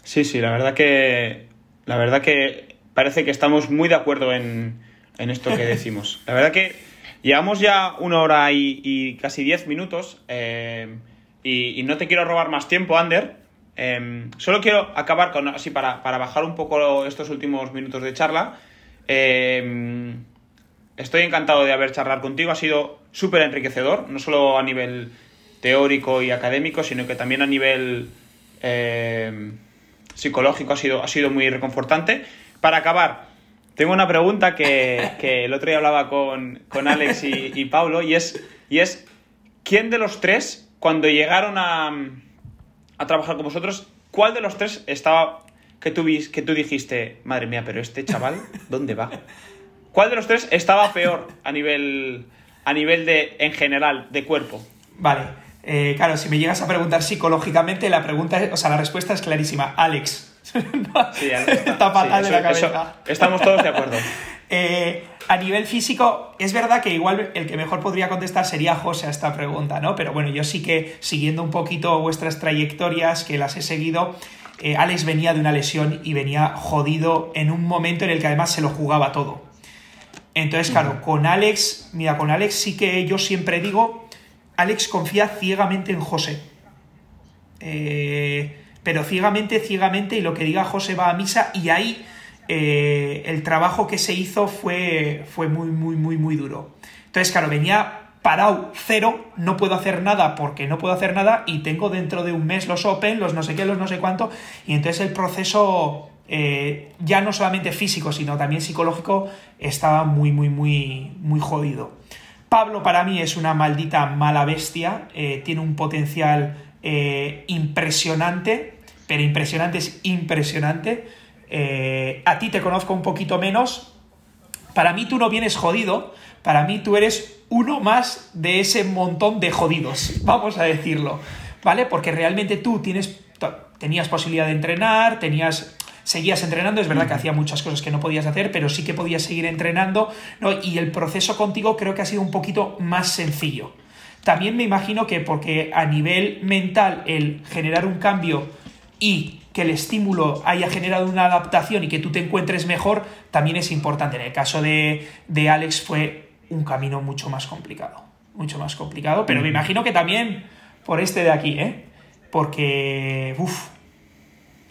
Sí, sí, la verdad que. La verdad que parece que estamos muy de acuerdo en, esto que decimos. La verdad que llevamos ya una hora y, casi diez minutos. Eh, y, no te quiero robar más tiempo, Ander. Eh, solo quiero acabar con así para, bajar un poco estos últimos minutos de charla. Eh, estoy encantado de haber charlado contigo. Ha sido súper enriquecedor, no solo a nivel teórico y académico, sino que también a nivel eh, psicológico ha sido, ha sido muy reconfortante. Para acabar, tengo una pregunta que, el otro día hablaba con, Alex y, Pablo, y es, y es, ¿quién de los tres, cuando llegaron a, a trabajar con vosotros, cuál de los tres estaba que tú, que tú dijiste, madre mía, pero este chaval, ¿dónde va? ¿Cuál de los tres estaba peor a nivel, a nivel de, en general, de cuerpo? Vale. Eh, claro, si me llegas a preguntar psicológicamente, la pregunta, o sea, la respuesta es clarísima. Alex. sí, está, fatal de la cabeza. estamos todos de acuerdo. Eh, a nivel físico, es verdad que igual el que mejor podría contestar sería José a esta pregunta, ¿no? Pero bueno, yo sí que siguiendo un poquito vuestras trayectorias, que las he seguido, eh, Alex venía de una lesión y venía jodido en un momento en el que además se lo jugaba todo. Entonces, claro, con Alex, mira, con Alex sí que yo siempre digo, Alex confía ciegamente en José. Eh, pero ciegamente, ciegamente, y lo que diga José va a misa, y ahí eh, el trabajo que se hizo fue, fue muy, muy, muy, muy duro. Entonces, claro, venía parado cero, no puedo hacer nada porque no puedo hacer nada y tengo dentro de un mes los Open, los no sé qué, los no sé cuánto, y entonces el proceso eh, ya no solamente físico, sino también psicológico, estaba muy, muy, muy, muy jodido. Pablo para mí es una maldita mala bestia, eh, tiene un potencial impresionante, pero impresionante es impresionante. Eh, a ti te conozco un poquito menos. Para mí tú no vienes jodido, para mí tú eres uno más de ese montón de jodidos, vamos a decirlo, ¿vale? Porque realmente tú tienes, tenías posibilidad de entrenar, tenías seguías entrenando, es verdad que hacía muchas cosas que no podías hacer, pero sí que podías seguir entrenando, ¿no? Y el proceso contigo creo que ha sido un poquito más sencillo. También me imagino que porque a nivel mental el generar un cambio y que el estímulo haya generado una adaptación y que tú te encuentres mejor, también es importante. En el caso de, Alex fue un camino mucho más complicado, mucho más complicado, pero me imagino que también por este de aquí, ¿eh? Porque, uff,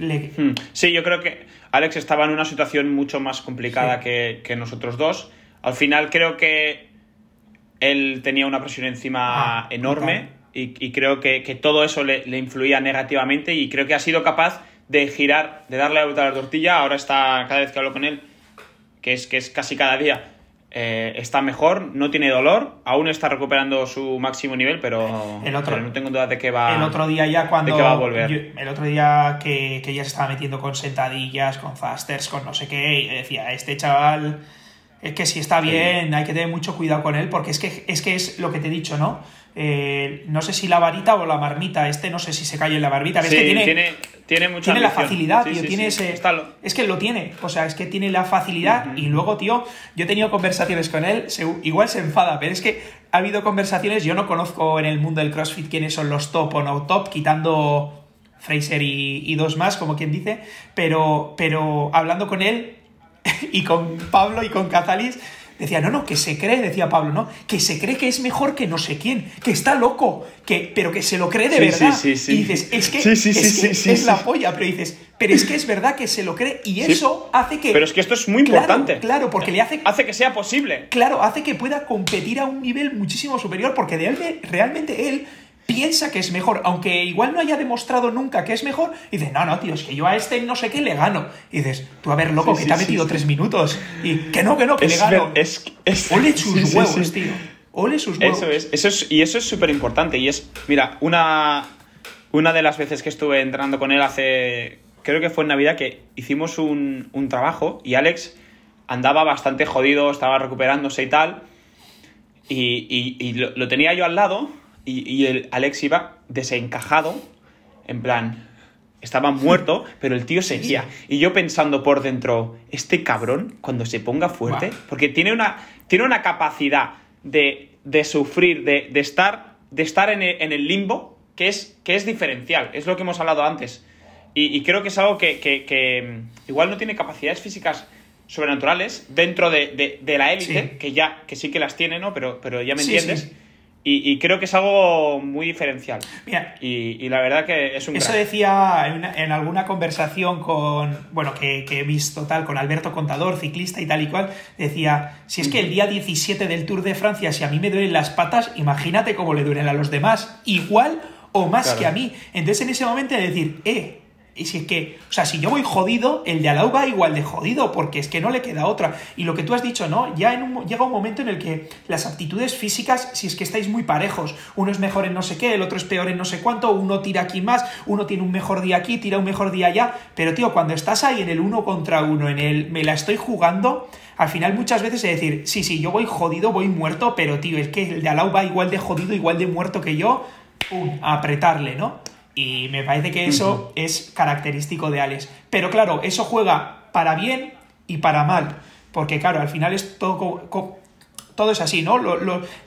hmm. Sí, yo creo que Alex estaba en una situación mucho más complicada que, nosotros dos. Al final creo que él tenía una presión encima ah, enorme y, creo que, todo eso le, le, influía negativamente y creo que ha sido capaz de girar, de darle la vuelta a la tortilla. Ahora está, cada vez que hablo con él, que es, que es casi cada día, eh, está mejor, no tiene dolor, aún está recuperando su máximo nivel, pero, el otro, no tengo duda de que va El otro día ya cuando... va a volver. el otro día que, ya se estaba metiendo con sentadillas, con fasters, con no sé qué, y decía, este chaval... Es que si está bien, hay que tener mucho cuidado con él, porque es que es, que es lo que te he dicho, ¿no? Eh, no sé si la varita o la marmita. Este no sé si se cae en la barbita. es que tiene, tiene, tiene, mucha tiene la facilidad, tío. tiene ese, es que lo tiene. O sea, es que tiene la facilidad. Y luego, tío, yo he tenido conversaciones con él. igual se enfada, pero es que ha habido conversaciones. Yo no conozco en el mundo del CrossFit quiénes son los top o no top, quitando Fraser y, y dos más, como quien dice. Pero, pero hablando con él y con Pablo y con Cazalis Decía, no, no, que se cree, decía Pablo, ¿no? Que se cree que es mejor que no sé quién, que está loco, que, pero que se lo cree de verdad. y dices, es que, es, la polla, pero dices, pero es que es verdad que se lo cree y eso hace que... Pero es que esto es muy importante. Claro, porque le hace... Hace que sea posible. Claro, hace que pueda competir a un nivel muchísimo superior, porque de realmente él piensa que es mejor, aunque igual no haya demostrado nunca que es mejor, y dices, no, no, tío, es que yo a este no sé qué le gano. Y dices, tú a ver, loco, que te ha metido tres minutos. Y que no, que no, que le gano. Es, Ole sus huevos, tío. Ole sus huevos. Eso es, eso es y eso es súper importante. Y es, mira, una, una de las veces que estuve entrenando con él hace, creo que fue en Navidad, que hicimos un, un trabajo y Alex andaba bastante jodido, estaba recuperándose y tal. Y, y, lo tenía yo al lado y, el Alex iba desencajado, en plan, estaba muerto, pero el tío seguía. Y yo pensando por dentro, este cabrón, cuando se ponga fuerte, porque tiene una, tiene una capacidad de, sufrir, de, estar, de estar en, el, limbo, que es, que es diferencial, es lo que hemos hablado antes. Y, creo que es algo que, mm, igual no tiene capacidades físicas sobrenaturales dentro de, la élite, que ya, que sí que las tiene, ¿no? Pero, pero ya me entiendes. Y, creo que es algo muy diferencial. y, la verdad que es un... Eso decía en, alguna conversación con, bueno, que, he visto tal, con Alberto Contador, ciclista y tal y cual, decía, si es que el día 17 del Tour de Francia, si a mí me duelen las patas, imagínate cómo le duelen a los demás, igual o más que a mí. Entonces en ese momento de decir, eh, y si es que, o sea, si yo voy jodido, el de al lado va igual de jodido, porque es que no le queda otra. Y lo que tú has dicho, ¿no? Ya en un, llega un momento en el que las aptitudes físicas, si es que estáis muy parejos, uno es mejor en no sé qué, el otro es peor en no sé cuánto, uno tira aquí más, uno tiene un mejor día aquí, tira un mejor día allá, pero tío, cuando estás ahí en el uno contra uno, en el me la estoy jugando, al final muchas veces es decir, sí, sí, yo voy jodido, voy muerto, pero tío, es que el de al lado va igual de jodido, igual de muerto que yo, pum, a apretarle, ¿no? Y me parece que eso es característico de Alex. Pero claro, eso juega para bien y para mal. Porque claro, al final es todo, todo es así, ¿no?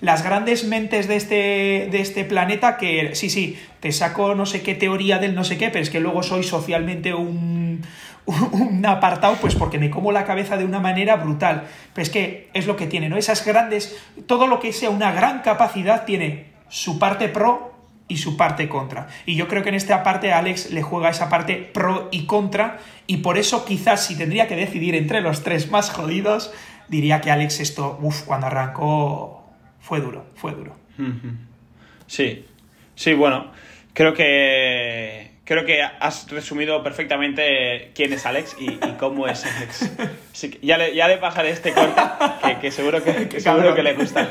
las grandes mentes de este, de este planeta que, sí, sí, te saco no sé qué teoría del no sé qué, pero es que luego soy socialmente un, un apartado, pues porque me como la cabeza de una manera brutal. Pero es que es lo que tiene, ¿no? Esas grandes, todo lo que sea una gran capacidad tiene su parte pro y su parte contra. Y yo creo que en esta parte Alex le juega esa parte pro y contra, y por eso quizás si tendría que decidir entre los tres más jodidos, diría que Alex esto, uff, cuando arrancó fue duro, fue duro. Sí, sí, bueno, creo que creo que has resumido perfectamente quién es Alex y, cómo es Alex. ya, le, ya le pasaré este corte, que, seguro que, seguro que le gusta.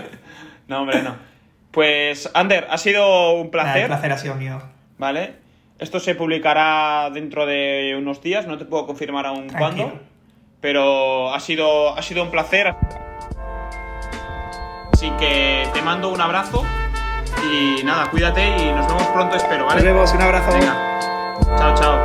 No, hombre, no. Pues, Ander, ha sido un placer. el placer ha sido mío. Vale. Esto se publicará dentro de unos días, no te puedo confirmar aún cuándo. Pero ha sido, ha sido un placer. Así que te mando un abrazo. Y nada, cuídate y nos vemos pronto, espero, ¿vale? Nos vemos, un abrazo. Venga. Chao, chao.